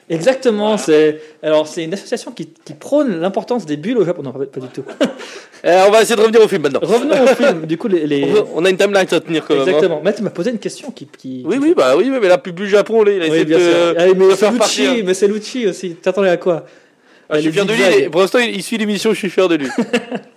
Exactement, c'est. Alors, c'est une association qui, qui prône l'importance des bulles au Japon. Non, pas, pas du tout. Eh, on va essayer de revenir au film maintenant. Revenons au film. Du coup, les. les- On a une timeline à tenir quand même. hein. Exactement. Matt m'a posé une question qui. qui Oui, oui, bah oui, mais là, plus du Japon, là, il a Oui, essayé de. Allez, mais c'est faire Lucci, mais c'est Lucci aussi. T'attendais à quoi? Ah, je suis fier de lui. Pour l'instant, il il suit l'émission, je suis fier de lui.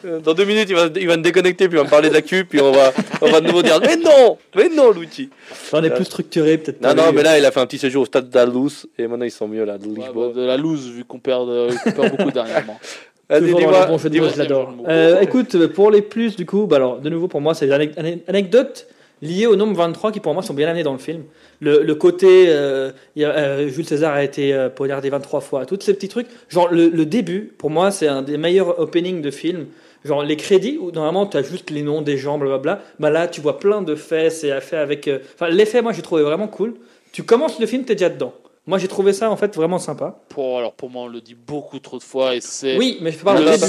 Euh, Dans deux minutes, il va, il va me déconnecter, puis il va me parler d'actu, puis on va, on va de nouveau dire Mais non Mais non, Luigi On est plus structuré, peut-être. Non, non, lui. mais là, il a fait un petit séjour au stade d'Alous, et maintenant ils sont mieux là, de Ouais, bah, de la loose, vu qu'on perd, euh, qu'on perd beaucoup dernièrement. Bon de je l'adore. Euh, écoute, pour les plus, du coup, bah alors, de nouveau, pour moi, c'est des anec- liées au nombre 23 qui, pour moi, sont bien amenées dans le film. Le, le côté, euh, euh, Jules César a été euh, poignardé 23 fois, tous ces petits trucs. Genre, le, le début, pour moi, c'est un des meilleurs openings de film. Genre, les crédits, où normalement, tu as juste les noms des gens, blablabla. Bah là, tu vois plein de faits, c'est fait avec. euh, Enfin, l'effet, moi, j'ai trouvé vraiment cool. Tu commences le film, tu es déjà dedans. Moi, j'ai trouvé ça, en fait, vraiment sympa. Pour, alors, pour moi, on le dit beaucoup trop de fois et c'est. Oui, mais je parle le- début.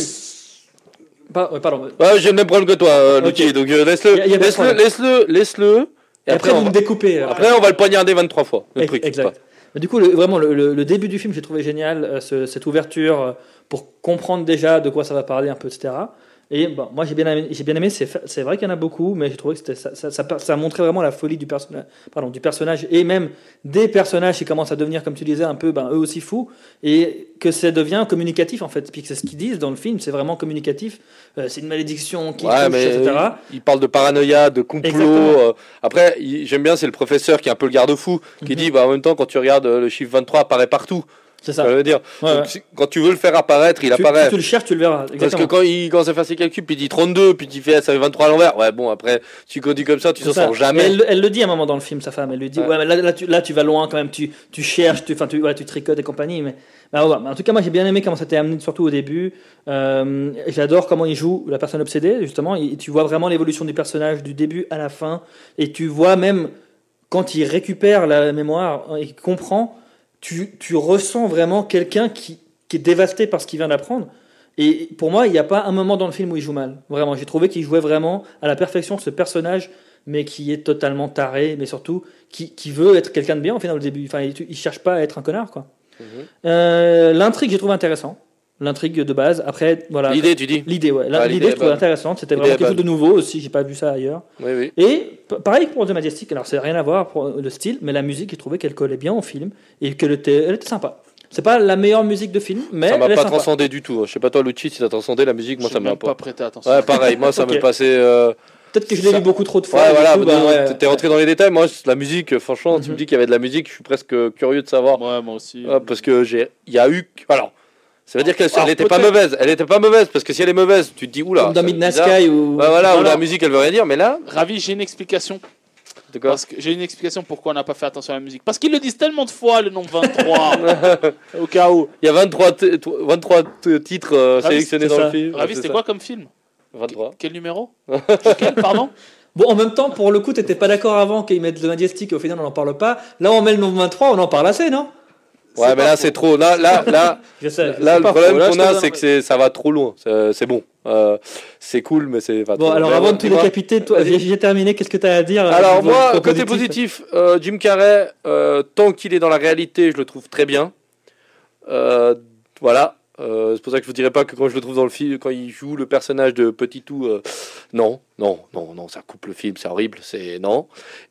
Pas- ouais, pardon. Ouais, j'ai le même problème que toi, euh, Ok. Luigi, donc euh, laisse-le, laisse-le, laisse-le, laisse-le, et Et après, après, on vous va- me découpez. euh, après, on va le poignarder 23 fois, le truc. Exact. Mais du coup, le- vraiment, le, le- le début du film, j'ai trouvé génial, euh, ce- cette ouverture euh, pour comprendre déjà de quoi ça va parler un peu, etc. Et bon, moi, j'ai bien aimé, j'ai bien aimé c'est, vrai qu'il y en a beaucoup, mais j'ai trouvé que ça, ça, ça, ça montrait vraiment la folie du personnage, pardon, du personnage et même des personnages qui commencent à devenir, comme tu disais, un peu ben, eux aussi fous, et que ça devient communicatif en fait. Puis c'est ce qu'ils disent dans le film, c'est vraiment communicatif. Euh, c'est une malédiction qui Ouais, touche, etc. il, il parle de paranoïa, de complot. Euh, après, j'aime bien, c'est le professeur qui est un peu le garde-fou, qui Mhm. dit, bah, en même temps, quand tu regardes euh, le chiffre 23 apparaît partout. C'est Ça ça. veut dire, Ouais, Donc, ouais. si- quand tu veux le faire apparaître, il Tu, apparaît. si tu le cherches, tu le verras. Parce que quand il commence à faire ses calculs, puis il dit 32, puis il fait ah, ça fait 23 à l'envers. Ouais, bon, après, tu conduis comme ça, tu s'en sors jamais. Mais Elle, elle le dit à un moment dans le film, sa femme. Elle lui dit Ouais. Ouais, mais là, là, tu, là, tu vas loin quand même, tu, tu cherches, tu, tu, ouais, tu tricotes et compagnie. Mais, bah, ouais. En tout cas, moi, j'ai bien aimé comment ça t'est amené, surtout au début. Euh, J'adore comment il joue la personne obsédée, justement. Il- tu vois vraiment l'évolution du personnage du début à la fin. Et tu vois même quand il récupère la mémoire et qu'il comprend, tu, tu ressens vraiment quelqu'un qui, qui est dévasté par ce qu'il vient d'apprendre. Et pour moi, il n'y a pas un moment dans le film où il joue mal. Vraiment, j'ai trouvé qu'il jouait vraiment à la perfection ce personnage, mais qui est totalement taré, mais surtout qui, qui veut être quelqu'un de bien au final au début. Enfin, il, il cherche pas à être un connard, quoi. Mhm. Euh, L'intrigue, j'ai trouvé intéressant. L'intrigue de base. Après, voilà. L'idée, tu dis L'idée, ouais. Ah, L'idée, je trouvais bonne. intéressante. C'était vraiment quelque chose de nouveau aussi. J'ai pas vu ça ailleurs. Oui, oui. Et pareil pour The Majestic, alors c'est rien à voir pour le style, mais la musique, j'ai trouvé qu'elle collait bien au film et qu'elle était, elle était sympa. C'est pas la meilleure musique de film, mais ça m'a pas sympa. transcendé du tout. Je sais pas toi, Lucci, si t'as transcendé la musique, moi ça m'a pas. pas prêté attention. Ouais, pareil, moi ça Ok. me passait. euh, Peut-être que je l'ai Ça- vu beaucoup trop de fois. Ouais, voilà, bah, ouais. t'es rentré dans les détails. Moi, la musique, franchement, tu Mhm. me dis qu'il y avait de la musique, je suis presque curieux de savoir. Ouais, moi aussi. Ouais, parce que j'ai, il y a eu, alors, ça veut dire qu'elle Alors, n'était pas mauvaise. Elle était pas mauvaise parce que si elle est mauvaise, tu te dis oula. Comme dans Midnight. Sky ou. Voilà, où la musique elle veut rien dire, mais là, Ravi, j'ai une explication. Parce que j'ai une explication pourquoi on n'a pas fait attention à la musique. Parce qu'ils le disent tellement de fois, le nombre 23. au cas où. Il y a 23, t- t- 23 t- titres euh, sélectionnés dans ça. le film. Ravi, c'était quoi comme film ça. 23. Quel numéro Quel, pardon Bon, en même temps, pour le coup, t'étais pas d'accord avant qu'ils mettent le Majestic et au final on n'en parle pas. Là, on met le nombre 23, on en parle assez, non? Ouais, mais là c'est trop. Là, là, là, Je sais. là, c'est le problème qu'on a, c'est que ça va trop loin. C'est c'est bon. Euh, c'est cool, mais c'est pas Bon, trop. alors avant de tout décapiter, toi, j'ai terminé. Qu'est-ce que tu as à dire euh, Alors moi, côté positif, euh, Jim Carrey, euh, tant qu'il est dans la réalité, je le trouve très bien. Euh, voilà. Euh, c'est pour ça que je vous dirais pas que quand je le trouve dans le film, quand il joue le personnage de Petit Tout, euh, non, non, non, non, ça coupe le film, c'est horrible, c'est non.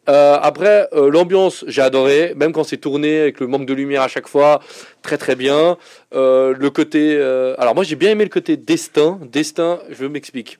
Euh, après, l'ambiance, j'ai adoré, même quand c'est tourné avec le manque de lumière à chaque fois, très très bien. Le côté, alors moi j'ai bien aimé le côté destin, destin, je m'explique.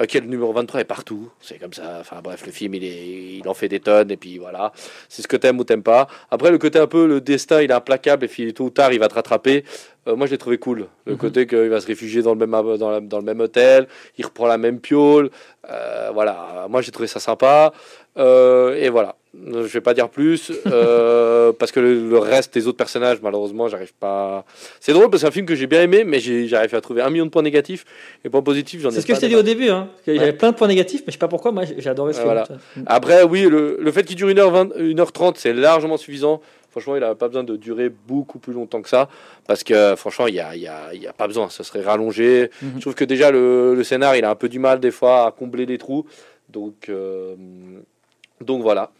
Ok, le numéro 23 est partout, c'est comme ça. Enfin bref, le film il, est, il en fait des tonnes et puis voilà. C'est ce que t'aimes ou t'aimes pas. Après, le côté un peu le destin, il est implacable et puis tôt ou tard il va te rattraper. Euh, moi, je l'ai trouvé cool. Le Mhm. côté qu'il va se réfugier dans le même dans, la- dans le même hôtel, il reprend la même piole. Euh, voilà. Moi, j'ai trouvé ça sympa. Euh, et voilà. Je vais pas dire plus euh, parce que le, le reste des autres personnages, malheureusement, j'arrive pas. C'est drôle parce que c'est un film que j'ai bien aimé, mais j'arrive à trouver un million de points négatifs et points positifs. J'en ai C'est ce que je t'ai dit des au début. Hein. Il y Ouais. avait plein de points négatifs, mais je sais pas pourquoi. Moi, j'ai adoré ce film. voilà. Après, oui, le, le fait qu'il dure 1h20, 1h30, c'est largement suffisant. Franchement, il n'a pas besoin de durer beaucoup plus longtemps que ça. Parce que, franchement, il n'y a, y a, y a pas besoin. Ça serait rallongé. Mhm. Je trouve que déjà, le, le scénar, il a un peu du mal, des fois, à combler les trous. Donc, euh, donc voilà.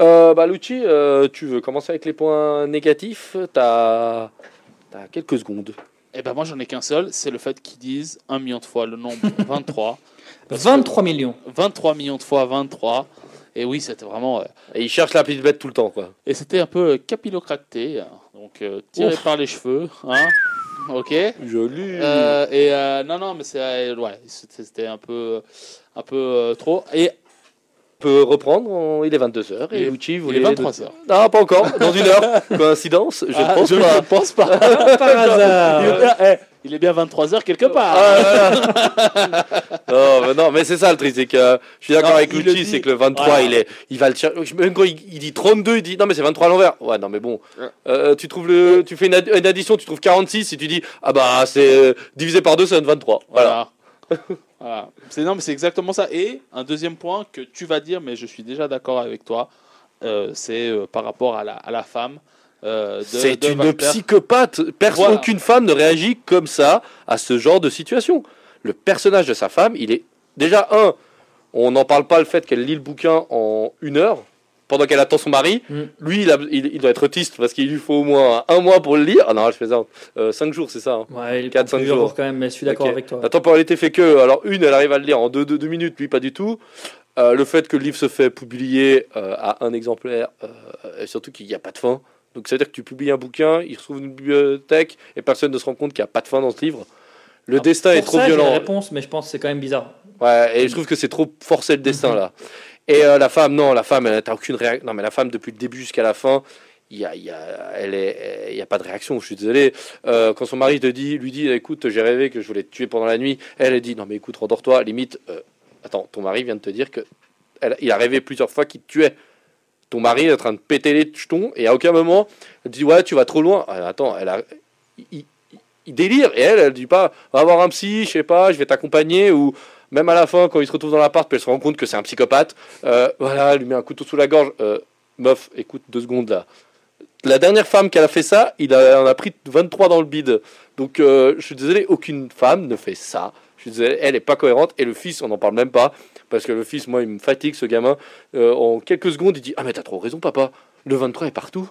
Euh, bah, Lucci, euh, tu veux commencer avec les points négatifs? Tu as, quelques secondes. Eh ben moi j'en ai qu'un seul, c'est le fait qu'ils disent un million de fois le nombre 23. Parce que 23 millions. 23 millions de fois 23. Et oui, c'était vraiment. euh, Et il cherche la petite bête tout le temps, quoi. Et c'était un peu euh, hein. donc euh, tiré Ouf. par les cheveux. Hein ok. Joli. Euh, et euh, non, non, mais c'est euh, ouais, c'était c'était un peu, un peu euh, trop. Et peut reprendre, on- il est 22h. Il Et Lucci, vous il est voulez- 23 heures. Non, pas encore, dans une heure. Coïncidence Je Ah, pense ne pense pas. Par hasard. il, est bien, eh, il est bien 23 heures quelque part. Ah, non, mais non, mais c'est ça le truc, c'est que euh, je suis d'accord avec dit. c'est que le 23, Voilà. il est, il va le chercher. Même quand il, il dit 32, il dit non mais c'est 23 à l'envers. Ouais, non mais bon. Euh, tu trouves le, tu fais une, ad- une addition, tu trouves 46 et tu dis ah bah c'est euh, divisé par 2 ça donne 23. Voilà. Voilà. Voilà. C'est non, mais c'est exactement ça. Et un deuxième point que tu vas dire, mais je suis déjà d'accord avec toi, euh, c'est euh, par rapport à la, à la femme. euh, C'est une Walter. psychopathe. Personne, Voilà. aucune femme ne réagit comme ça à ce genre de situation. Le personnage de sa femme, il est déjà un. On n'en parle pas le fait qu'elle lit le bouquin en une heure pendant qu'elle attend son mari. Mm. Lui, il, a- il- il doit être autiste parce qu'il lui faut au moins un mois pour le lire. Ah non, je fais ça. Euh, cinq jours, c'est ça. hein. Ouais, il Quatre, prend cinq plusieurs jours. jours quand même, mais je suis d'accord avec toi. La temporalité fait que, alors une, elle arrive à le lire en deux, deux, deux minutes, lui pas du tout. Euh, le fait que le livre se fait publier euh, à un exemplaire, euh, et surtout qu'il n'y a pas de fin. Donc ça veut dire que tu publies un bouquin, il se trouve une bibliothèque, et personne ne se rend compte qu'il n'y a pas de fin dans ce livre. Le Ah, destin est trop ça, j'ai la violent. réponse, mais je pense que c'est quand même bizarre. Ouais, et je trouve que c'est trop forcé le destin Mhm. là. Et euh, la femme, non, la femme, elle n'a aucune réaction. Non, mais la femme, depuis le début jusqu'à la fin, il y a, y a, elle il y a pas de réaction. Je suis désolé. Euh, quand son mari te dit, lui dit, écoute, j'ai rêvé que je voulais te tuer pendant la nuit, elle, dit, non, mais écoute, rendors-toi. Limite, euh, attends, ton mari vient de te dire que elle- il a rêvé plusieurs fois qu'il te tuait. Ton mari est en train de péter les jetons et à aucun moment, elle dit, ouais, tu vas trop loin. Attends, elle a, il- il délire et elle, elle dit pas, va voir un psy, je sais pas, je vais t'accompagner ou même à la fin, quand il se retrouve dans l'appart, puis elle se rend compte que c'est un psychopathe, euh, voilà, elle lui met un couteau sous la gorge. Euh, meuf, écoute deux secondes là. La dernière femme qui a fait ça, il en a pris 23 dans le bide. Donc, euh, je suis désolé, aucune femme ne fait ça. Je suis désolé, elle est pas cohérente. Et le fils, on n'en parle même pas. Parce que le fils, moi, il me fatigue, ce gamin. En quelques secondes, il dit Ah, mais t'as trop raison, papa. Le 23 est partout.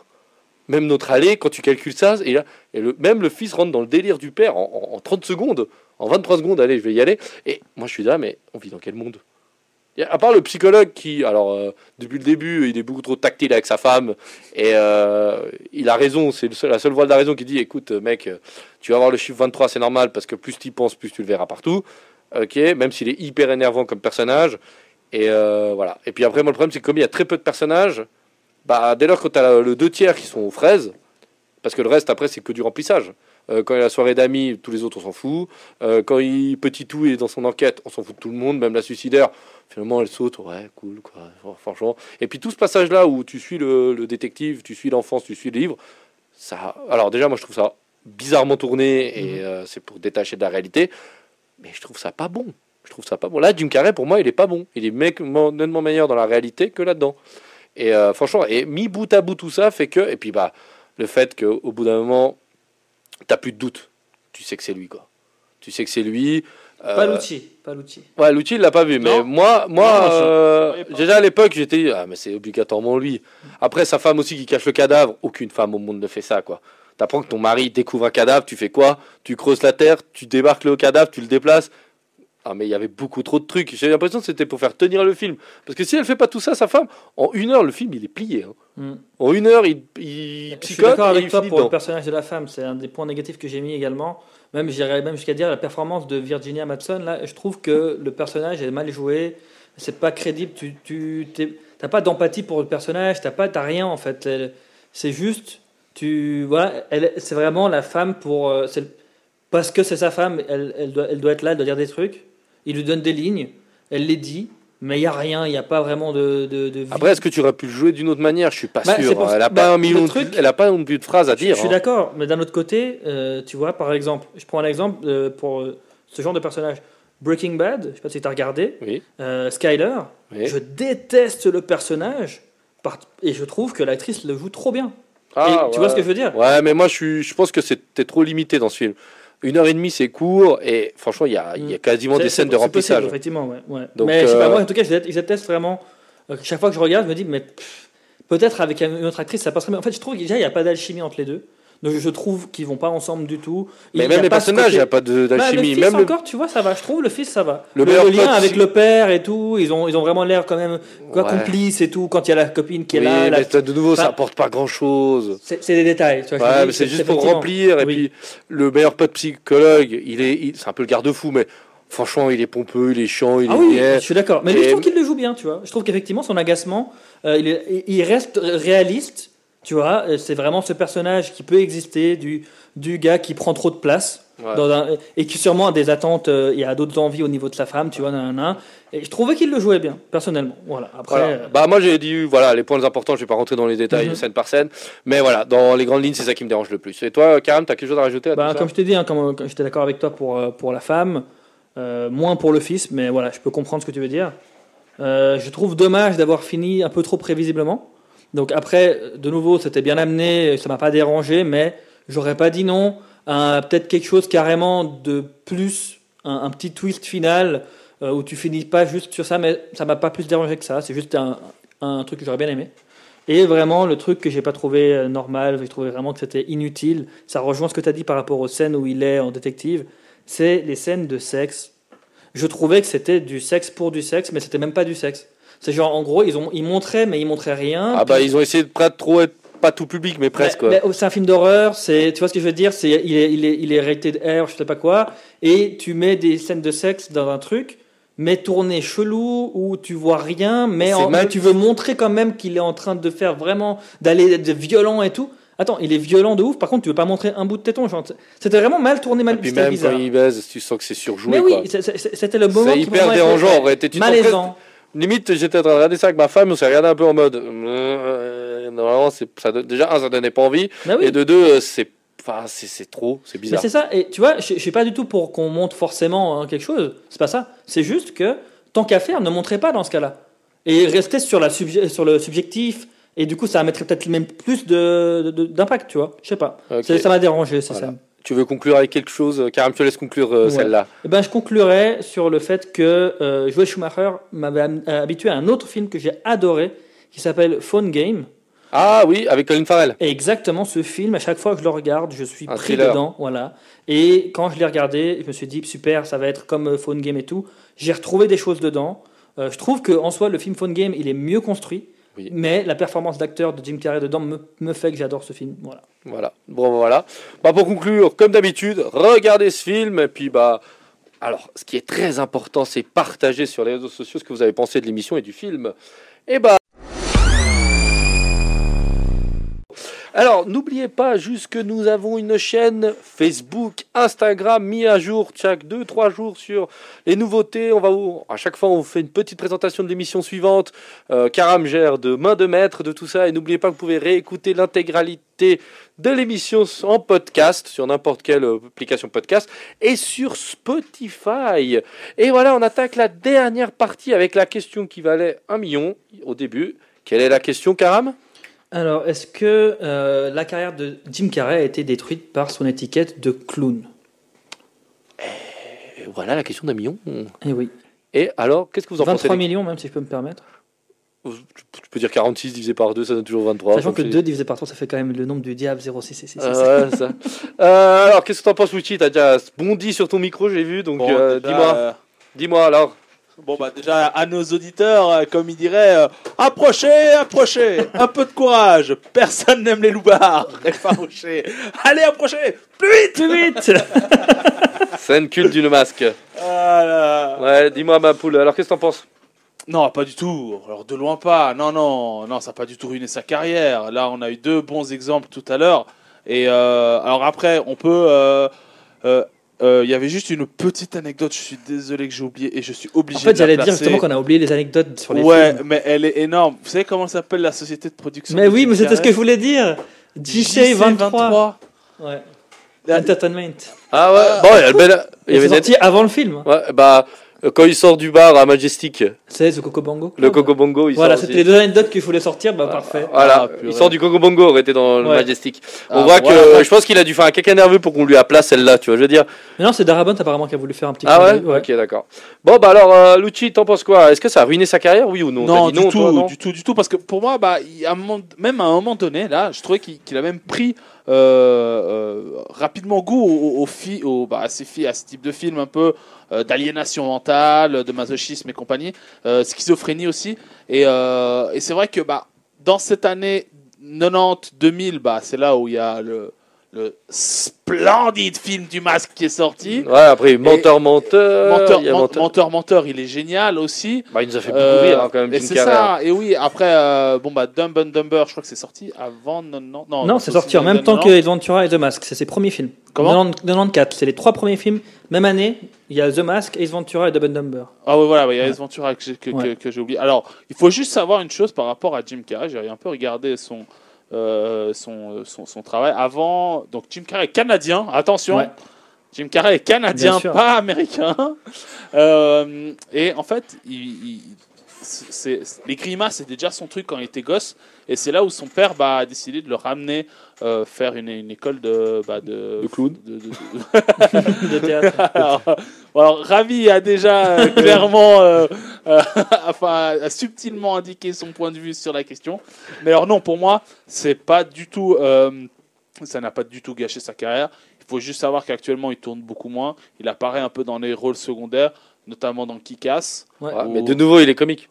Même notre allée, quand tu calcules ça, et, là, et le, même le fils rentre dans le délire du père en, en- en 30 secondes. En 23 secondes, allez, je vais y aller. Et moi, je suis là, mais on vit dans quel monde? À part le psychologue qui, alors, euh, depuis le début, il est beaucoup trop tactile avec sa femme. Et euh, il a raison, c'est la seule voix de la raison qui dit écoute, mec, tu vas avoir le chiffre 23, c'est normal, parce que plus tu y penses, plus tu le verras partout. Ok, même s'il est hyper énervant comme personnage. Et euh, voilà. Et puis après, moi, le problème, c'est que comme il y a très peu de personnages, bah, dès lors que tu as le deux tiers qui sont aux fraises, parce que le reste, après, c'est que du remplissage. Euh, quand il y a la soirée d'amis, tous les autres, on s'en fout. Euh, quand il petit tout est dans son enquête, on s'en fout de tout le monde, même la suicidaire. Finalement, elle saute, ouais, cool, quoi, fr- franchement. Et puis tout ce passage-là où tu suis le, le détective, tu suis l'enfance, tu suis le livre, ça. Alors déjà, moi, je trouve ça bizarrement tourné et Mhm. euh, c'est pour détacher de la réalité. Mais je trouve ça pas bon. Je trouve ça pas bon. Là, Jim Carrey, pour moi, il est pas bon. Il est mec- nettement meilleur dans la réalité que là-dedans. Et euh, franchement, et mis bout à bout tout ça fait que, et puis bah, le fait qu'au bout d'un moment, t'as plus de doute. Tu sais que c'est lui, quoi. Tu sais que c'est lui. euh, Pas l'outil, pas l'outil. Ouais, l'outil, il l'a pas vu. Mais Non. moi, moi Non, euh, déjà à l'époque, j'étais dit, ah, mais c'est obligatoirement lui. Après, sa femme aussi qui cache le cadavre. Aucune femme au monde ne fait ça, quoi. T'apprends que ton mari découvre un cadavre, tu fais quoi? Tu creuses la terre, tu débarques le cadavre, tu le déplaces. Ah, mais il y avait beaucoup trop de trucs. J'ai l'impression que c'était pour faire tenir le film. Parce que si elle fait pas tout ça, sa femme, en une heure, le film, il est plié. hein. Mm. En une heure, il, il Je suis d'accord avec toi pour le personnage de la femme. C'est un des points négatifs que j'ai mis également. Même, j'irais même jusqu'à dire la performance de Virginia Madsen. Là, je trouve que le personnage est mal joué. C'est pas crédible. Tu, tu t'as pas d'empathie pour le personnage. T'as pas, t'as rien en fait. C'est juste, tu voilà, elle, c'est vraiment la femme pour. euh, c'est parce que c'est sa femme. Elle, elle doit, elle doit être là. Elle doit dire des trucs. Il lui donne des lignes. Elle les dit. Mais il y a rien. Il n'y a pas vraiment de. de, de. Après, est-ce que tu aurais pu le jouer d'une autre manière? Je suis pas Bah, sûr. pour Elle a bah, pas un million, de- truc- elle a pas un but de phrase à dire. Je suis hein. d'accord, mais d'un autre côté, euh, tu vois, par exemple, je prends un exemple euh, pour euh, ce genre de personnage. Breaking Bad, je sais pas si tu as regardé, Oui. Skyler, oui. je déteste le personnage par- et je trouve que l'actrice le joue trop bien. Ah, Et tu ouais. vois ce que je veux dire? Ouais, mais moi, je, suis, je pense que c'était trop limité dans ce film. Une heure et demie, c'est court, et franchement, il y a, y a quasiment des scènes de remplissage. possible, effectivement, ouais. ouais. Donc, mais je sais euh, pas, moi, en tout cas, je déteste vraiment. euh, chaque fois que je regarde, je me dis, mais peut-être avec une autre actrice, ça passerait. Mais en fait, je trouve que déjà, il n'y a pas d'alchimie entre les deux. Je trouve qu'ils vont pas ensemble du tout. Mais Il même les personnages, il n'y a pas Bah, le d'alchimie. fils même le- encore, tu vois, ça va. Je trouve le fils, ça va. Le Le, le lien pote, avec le père et tout, ils ont, ils ont vraiment l'air quand même quoi, Ouais. complices et tout. Quand il y a la copine qui est Oui, là, la- mais de nouveau, ça Enfin, apporte pas grand chose. c'est des détails. Tu vois, Ouais, mais c'est juste pour remplir. Et Oui. puis, le meilleur pote psychologue, il est, c'est un peu le garde-fou, mais franchement, il est pompeux, il est chiant, il Ah est oui, bien. je suis d'accord. Mais je trouve qu'il le joue bien, tu vois. Je trouve qu'effectivement, son agacement, euh, il, est- il reste réaliste, tu vois. C'est vraiment ce personnage qui peut exister, du, du gars qui prend trop de place. Ouais. dans un- et qui sûrement a des attentes, euh, y a d'autres envies au niveau de sa femme, tu vois, nanana. Et je trouvais qu'il le jouait bien, personnellement. Voilà. Après, Voilà. euh, Bah moi j'ai dit voilà les points importants, je vais pas rentrer dans les détails Mhm. scène par scène, mais voilà dans les grandes lignes c'est ça qui me dérange le plus. Et toi Karam, t'as quelque chose à rajouter à bah, tout ça comme je t'ai dit, hein, comme, comme j'étais d'accord avec toi pour, euh, pour la femme, euh, moins pour le fils, mais voilà, je peux comprendre ce que tu veux dire. Je trouve dommage d'avoir fini un peu trop prévisiblement. Donc après, de nouveau, c'était bien amené, ça m'a pas dérangé, mais j'aurais pas dit non à peut-être quelque chose carrément de plus, un, petit twist final euh, où tu finis pas juste sur ça, mais ça m'a pas plus dérangé que ça. C'est juste un, un truc que j'aurais bien aimé. Et vraiment, le truc que j'ai pas trouvé euh, normal, j'ai trouvé vraiment que c'était inutile, ça rejoint ce que tu as dit par rapport aux scènes où il est en détective, c'est les scènes de sexe. Je trouvais que c'était du sexe pour du sexe, mais c'était même pas du sexe. C'est genre, en gros, ils, ont, ils montraient, mais ils montraient rien. Ah bah ils ont essayé de pas trop être pas tout public mais presque. mais c'est un film d'horreur, c'est, tu vois ce que je veux dire c'est, il, est, il, est, il est rated R, je sais pas quoi, et tu mets des scènes de sexe dans un truc, mais tourné chelou, où tu vois rien, mais, en- mais tu veux montrer quand même qu'il est en train de faire vraiment, d'aller de violent et tout. Attends, il est violent de ouf, par contre, tu veux pas montrer un bout de téton. c'était vraiment mal tourné, mal Et puis même bizarre. quand il baise, tu sens que c'est surjoué Mais oui, c'était le moment C'est hyper dérangeant, était malaisant. Limite j'étais en train de regarder ça avec ma femme, on s'est regardé un peu en mode euh, normalement c'est ça déjà un ça donnait pas envie Bah oui. et de deux euh, c'est enfin c'est trop, c'est bizarre. c'est ça, et tu vois, je je suis pas du tout pour qu'on montre forcément hein, quelque chose, c'est pas ça. C'est juste que, tant qu'à faire, ne montrez pas dans ce cas-là. Et restez sur, la sur le subjectif, et du coup, ça mettrait peut-être même plus de- de- d'impact, tu vois. Je sais pas. Ça m'a dérangé, c'est Voilà. ça. Tu veux conclure avec quelque chose Karam, je te laisse conclure euh, Ouais. celle-là. Eh ben, je conclurai sur le fait que euh, Joel Schumacher m'avait euh, habitué à un autre film que j'ai adoré, qui s'appelle Phone Game. Ah oui, avec Colin Farrell. Et exactement ce film, à chaque fois que je le regarde, je suis Un pris thriller. dedans. Voilà. Et quand je l'ai regardé, je me suis dit, super, ça va être comme euh, Phone Game et tout. J'ai retrouvé des choses dedans. Euh, je trouve qu'en soi, le film Phone Game, il est mieux construit. Oui. Mais la performance d'acteur de Jim Carrey dedans me, me fait que j'adore ce film. Voilà. Voilà. Bon, voilà. Bah, pour conclure, comme d'habitude, regardez ce film. Et puis, bah, alors, ce qui est très important, c'est partager sur les réseaux sociaux ce que vous avez pensé de l'émission et du film. Et bah. Alors, n'oubliez pas juste que nous avons une chaîne Facebook, Instagram, mis à jour chaque 2-3 jours sur les nouveautés. On va à chaque fois, on vous fait une petite présentation de l'émission suivante. Euh, Karam gère de main de maître de tout ça. Et n'oubliez pas que vous pouvez réécouter l'intégralité de l'émission en podcast sur n'importe quelle euh, application podcast et sur Spotify. Et voilà, on attaque la dernière partie avec la question qui valait un million au début. Quelle est la question, Karam? Alors, est-ce que euh, la carrière de Jim Carrey a été détruite par son étiquette de clown? Et Voilà la question d'un million. Eh oui. Et alors, qu'est-ce que vous en 23 pensez millions, même si je peux me permettre. Tu peux dire 46 divisé par 2, ça donne toujours 23. Sachant que je dis. 2 divisé par 3, ça fait quand même le nombre du diable 0,666. Ah ouais, ça. Euh, alors, qu'est-ce que t'en penses, Luchi T'as déjà bondi sur ton micro, j'ai vu, donc Bon, euh, dis-moi. euh, Dis-moi alors. Bon bah déjà à nos auditeurs, euh, comme il dirait, euh, approchez, approchez, un peu de courage. Personne n'aime les loupards, effarouchés. Allez approchez, plus vite. Plus vite Scène culte d'une masque. Ah là. Ouais, dis-moi, ma poule. Alors, qu'est-ce que t'en penses? Non, pas du tout. Alors de loin pas. Non, non, non, ça n'a pas du tout ruiné sa carrière. Là, on a eu deux bons exemples tout à l'heure. Et euh, alors après, on peut. euh, euh, euh, Il y avait juste une petite anecdote. Je suis désolé que j'ai oublié et je suis obligé. En fait, de la j'allais dire justement qu'on a oublié les anecdotes sur les Ouais, films. mais elle est énorme. Vous savez comment s'appelle la société de production Mais de oui, mais c'était ce que je voulais dire. JC23. Ouais. La- Entertainment. Ah ouais, bon, il y avait sorti avant le film. Ouais, bah, quand il sort du bar à Majestic, C'est The Coco Bongo. le Coco Bongo, il Voilà, sort c'était les deux anecdotes qu'il fallait sortir. Bah, parfait. Voilà, Ah, il sort du Coco Bongo, aurait été dans le. Majestic. On Ah, voit que, voilà. euh, je pense qu'il a dû faire un caca nerveux pour qu'on lui a place celle-là, tu vois, je veux dire. Mais non, c'est Darabont apparemment qui a voulu faire un petit Ah ouais, Ok, d'accord. Bon, bah alors, euh, Lucci, t'en penses quoi? Est-ce que ça a ruiné sa carrière, oui ou non? Non, du, non, tout, toi, non? du tout, du tout, parce que pour moi, bah, même à un moment donné, là, je trouvais qu'il a même pris euh, rapidement goût aux, aux filles, aux, bah, à ces filles, à ce type de film un peu euh, d'aliénation mentale, de masochisme et compagnie, euh, schizophrénie aussi. Et, euh, et c'est vrai que bah, dans cette année 90-2000, bah, c'est là où il y a le, le splendide film du masque qui est sorti. Ouais, après, menteur, menteur. Menteur, il menteur. menteur, menteur, il est génial aussi. Bah, il nous a fait beaucoup Euh, rire hein, quand même, et Jim c'est ça. Et oui, après, euh, bon bah Dumb and Dumber, je crois que c'est sorti avant 90. Non, Non, c'est sorti en même temps que Ace Ventura et The Mask. C'est ses premiers films. Comment 90 94. C'est les trois premiers films. Même année, il y a The Mask, Ace Ventura et Double Number. Ah ouais, voilà, il y a Ouais. Ace Ventura que j'ai que, Ouais. que- que j'ai oublié. Alors, il faut juste savoir une chose par rapport à Jim Carrey. J'ai un peu regardé son, euh, son, son, son travail avant. Donc, Jim Carrey est canadien, attention. Ouais. Jim Carrey est canadien, pas américain. Euh, et en fait, il, il- les grimaces, c'était déjà son truc quand il était gosse. Et c'est là où son père bah, a décidé de le ramener euh, faire une, une école de, bah, de, De clown. de- de- de- de théâtre. alors, alors, Ravi a déjà euh, clairement, euh, euh, enfin, a subtilement indiqué son point de vue sur la question. Mais alors non, pour moi, c'est pas du tout, euh, ça n'a pas du tout gâché sa carrière. Il faut juste savoir qu'actuellement, il tourne beaucoup moins. Il apparaît un peu dans les rôles secondaires, notamment dans Kick-Ass. Ouais. Ouais, mais de nouveau, il est comique.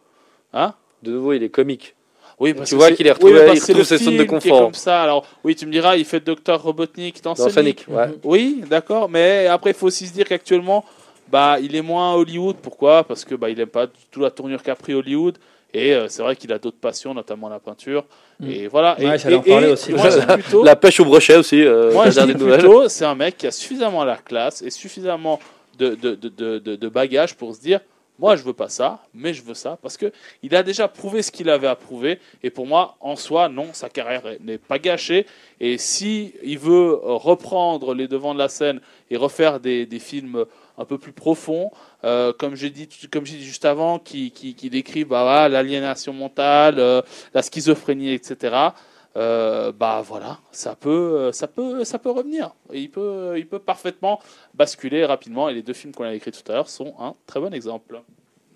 Hein? De nouveau, il est comique. Oui, parce Tu vois qu'il est oui, retrouvé- parce il retrouve ses zones de est confort. comme ça. Alors, oui, tu me diras, il fait Docteur Robotnik dans, Dans Sonic. Sonic, ouais. Oui, d'accord, mais après il faut aussi se dire qu'actuellement, bah, il est moins Hollywood. Pourquoi? Parce que bah, il aime pas du tout la tournure qu'a pris Hollywood. Et euh, c'est vrai qu'il a d'autres passions, notamment la peinture. Mm. Et voilà. Ouais, et, j'allais en et- parler et aussi. Moi, je dis plutôt, La pêche au brochet aussi, euh, moi, je dis plutôt, c'est un mec qui a suffisamment la classe et suffisamment de, de, de, de, de- de bagages pour se dire. Moi, je veux pas ça, mais je veux ça parce que il a déjà prouvé ce qu'il avait à prouver. Et pour moi, en soi, non, sa carrière est- n'est pas gâchée. Et si il veut reprendre les devants de la scène et refaire des, des films un peu plus profonds, euh, comme j'ai dit, comme j'ai dit juste avant, qui, qui, qui décrivent bah, l'aliénation mentale, euh, la schizophrénie, etc. euh, bah voilà, ça peut, euh, ça peut, ça peut revenir. Et il peut, il peut parfaitement basculer rapidement. Et les deux films qu'on a écrits tout à l'heure sont un très bon exemple.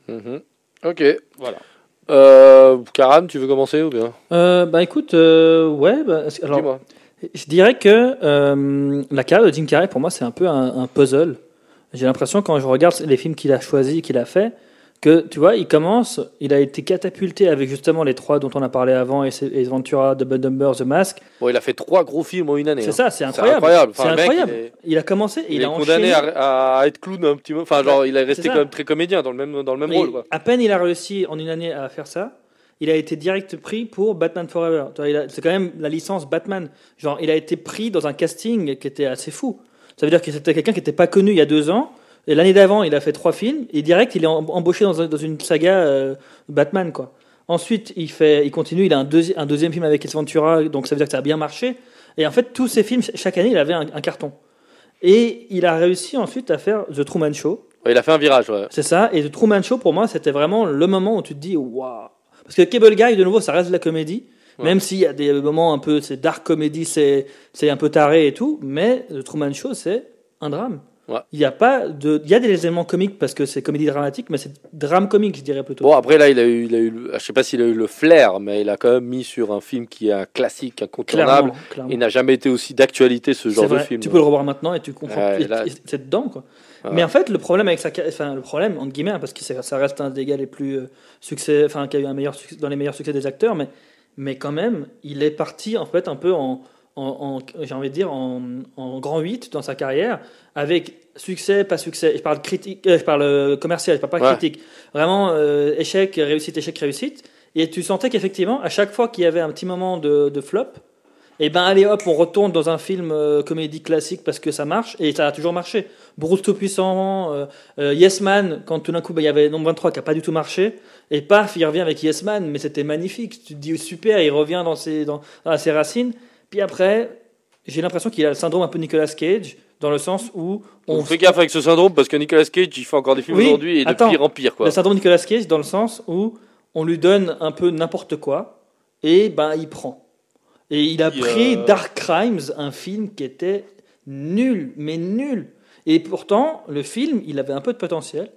Mhm. Ok. Voilà. Euh, Karam, tu veux commencer ou bien? Euh, bah écoute, euh, ouais. bah, alors, Dis-moi. Je dirais que euh, la carrière de Jim Carrey, pour moi, c'est un peu un, un puzzle. J'ai l'impression, quand je regarde les films qu'il a choisis, qu'il a fait, que tu vois, il commence, il a été catapulté avec justement les trois dont on a parlé avant, Ace Ventura, Double Dumber, The Mask. Bon, il a fait trois gros films en une année. C'est hein. ça, c'est incroyable. C'est mec, incroyable. il est- Il a commencé, et Il, il, est a condamné enchaîné. à, à être clown un petit peu. Enfin, genre, il est resté quand même très comédien dans le même, dans le même Mais rôle. Quoi. À peine il a réussi en une année à faire ça, il a été direct pris pour Batman Forever. C'est quand même la licence Batman. Genre, il a été pris dans un casting qui était assez fou. Ça veut dire que c'était quelqu'un qui n'était pas connu il y a deux ans. Et l'année d'avant, il a fait trois films. Et direct, il est em- embauché dans, un- dans une saga euh, Batman, quoi. Ensuite, il, fait, il continue. Il a un, deuxi- un deuxième film avec Ace Ventura. Donc, ça veut dire que ça a bien marché. Et en fait, tous ces films, chaque année, il avait un, un carton. Et il a réussi ensuite à faire The Truman Show. Ouais, il a fait un virage. Ouais. C'est ça. Et The Truman Show, pour moi, c'était vraiment le moment où tu te dis, waouh. Parce que Cable Guy, de nouveau, ça reste de la comédie. Ouais. Même s'il y a des moments un peu, c'est dark comédie, c'est, c'est un peu taré et tout. Mais The Truman Show, c'est un drame. Ouais. Il y a pas de, il y a des éléments comiques parce que c'est comédie dramatique, mais c'est drame comique, je dirais plutôt. Bon, après, là, il a eu, il a eu le- je sais pas s'il a eu le flair, mais il a quand même mis sur un film qui est un classique, incontournable. clairement, clairement. Il n'a jamais été aussi d'actualité, ce genre de film. Tu peux le revoir maintenant et tu comprends. Ouais, et- là- et c'est dedans, quoi. Ouais. Mais en fait, le problème avec sa, enfin le problème entre guillemets, hein, parce que ça reste un des gars les plus euh, succès, enfin qui a eu un meilleur succès, dans les meilleurs succès des acteurs, mais mais quand même, il est parti en fait un peu en, en, en- j'ai envie de dire en, en grand 8 dans sa carrière, avec succès, pas succès. Je parle critique, euh, je parle euh, commercial, je parle pas Ouais. critique. Vraiment euh, échec, réussite, échec, réussite. Et tu sentais qu'effectivement, à chaque fois qu'il y avait un petit moment de, de flop, et ben allez hop, on retourne dans un film euh, comédie classique parce que ça marche et ça a toujours marché. Bruce Tout-Puissant, euh, euh, Yes Man, quand tout d'un coup ben, il y avait Nombre 23 qui a pas du tout marché, et paf, il revient avec Yes Man, mais c'était magnifique. Tu te dis super, il revient dans ses, dans, dans ses racines. Puis après, j'ai l'impression qu'il a le syndrome un peu Nicolas Cage, dans le sens où On on fait gaffe avec ce syndrome parce que Nicolas Cage, il fait encore des films Oui, aujourd'hui et de attends. pire en pire. Quoi. le syndrome Nicolas Cage dans le sens où on lui donne un peu n'importe quoi et ben il prend. Et il a Il, pris euh, Dark Crimes, un film qui était nul, mais nul. Et pourtant, le film, il avait un peu de potentiel,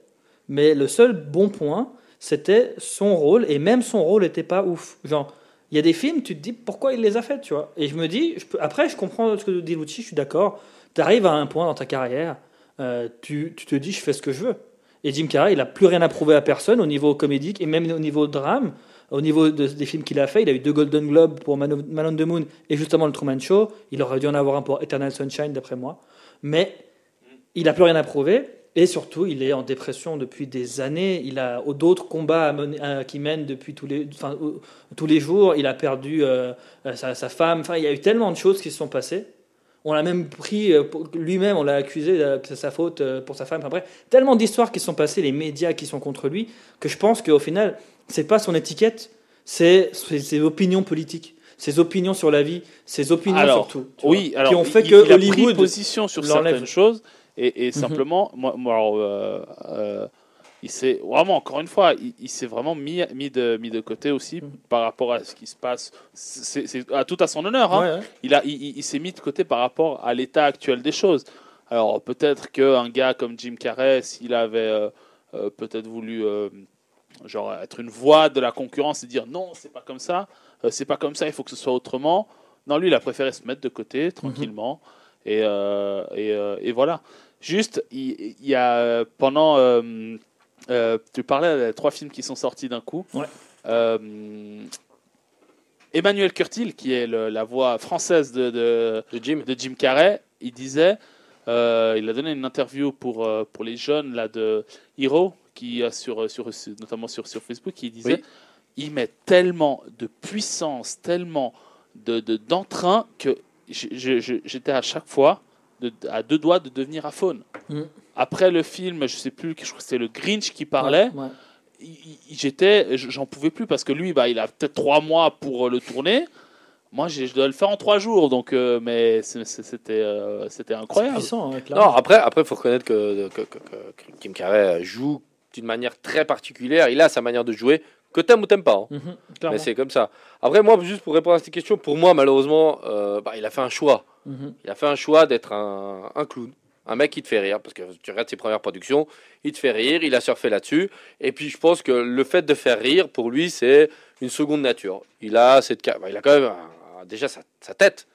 mais le seul bon point, c'était son rôle, et même son rôle n'était pas ouf. Genre, Il y a des films, tu te dis pourquoi il les a faits, tu vois? Et je me dis, après, je comprends ce que dit Lucci, je suis d'accord. Tu arrives à un point dans ta carrière, euh, tu, te dis, je fais ce que je veux. Et Jim Carrey, il n'a plus rien à prouver à personne au niveau comédique et même au niveau drame. Au niveau de- des films qu'il a fait, il a eu deux Golden Globes pour Man, of- the Moon et justement le Truman Show. Il aurait dû en avoir un pour Eternal Sunshine, d'après moi. Mais il n'a plus rien à prouver. Et surtout, il est en dépression depuis des années. Il a d'autres combats à mener- à- qui mènent depuis tous les, enfin, au- tous les jours. Il a perdu euh, euh, sa, sa femme. Enfin, il y a eu tellement de choses qui se sont passées. On l'a même pris euh, lui-même, on l'a accusé c'est sa faute pour sa femme. Enfin, bref, tellement d'histoires qui se sont passées, les médias qui sont contre lui, que je pense qu'au final, c'est pas son étiquette, c'est ses opinions politiques, ses opinions sur la vie, ses opinions Alors, vois, Oui, alors qui ont fait il, que il a pris Hollywood position sur certaines choses et, et Mhm. simplement, moi, moi, alors, euh, euh, il s'est vraiment encore une fois, il, il s'est vraiment mis, mis de mis de côté aussi Mhm. par rapport à ce qui se passe. C'est tout à son honneur. hein. Ouais, ouais. Il a, il, s'est mis de côté par rapport à l'état actuel des choses. Alors peut-être qu'un gars comme Jim Carrey, s'il avait euh, euh, peut-être voulu euh, genre être une voix de la concurrence et dire non, c'est pas comme ça, c'est pas comme ça, il faut que ce soit autrement. Non, lui, il a préféré se mettre de côté tranquillement et, et, et voilà. Juste, il, y a pendant euh, euh, tu parlais des trois films qui sont sortis d'un coup. Ouais. Euh, Emmanuel Curtil, qui est le- la voix française de, de, De Jim. de Jim Carrey, il disait, euh, il a donné une interview pour, pour les jeunes là, de Hero, qui a sur, sur, notamment sur, sur Facebook, il disait, Oui. il met tellement de puissance, tellement de de- d'entrain que j'étais à chaque fois de- à deux doigts de devenir aphone. Mm. Après le film, je sais plus, je crois que c'était le Grinch qui parlait Ouais, ouais. j'étais j'en pouvais plus parce que lui bah il a peut-être trois mois pour euh, le tourner moi je dois le faire en trois jours donc euh, mais c'est- c'est- c'était euh, c'était C'est incroyable puissant, clairement. Non, après, après, faut reconnaître que, que, que- que Jim Carrey joue d'une manière très particulière. Il a sa manière de jouer, que t'aimes ou t'aimes pas. hein. Mhm, Mais c'est comme ça. Après, moi, juste pour répondre à cette question, pour moi, malheureusement, euh, bah, il a fait un choix. Il a fait un choix d'être un, clown. Un mec qui te fait rire, parce que tu regardes ses premières productions, il te fait rire, il a surfé là-dessus. Et puis je pense que le fait de faire rire, pour lui, c'est une seconde nature. Il a, cette, bah, il a quand même déjà sa, tête.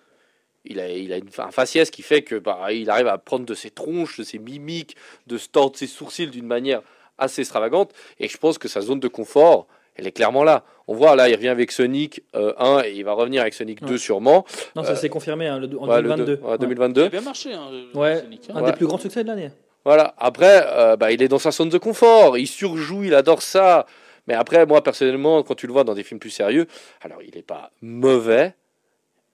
Il a, il a une- un faciès qui fait que bah, il arrive à prendre de ses tronches, de ses mimiques, de se tordre ses sourcils d'une manière assez extravagante. Et je pense que sa zone de confort, elle est clairement là. On voit là, il revient avec Sonic euh, 1 et il va revenir avec Sonic Ouais. 2 sûrement. Non, ça euh, s'est confirmé hein, le- en Ouais, le 2022. deux- ouais, Ouais. 2022. il a bien marché hein, le- Ouais. Sonic, hein. Un Ouais. des plus grands succès de l'année. Voilà. Après, euh, bah, il est dans sa zone de confort. Il surjoue, il adore ça. Mais après, moi, personnellement, quand tu le vois dans des films plus sérieux, alors il n'est pas mauvais,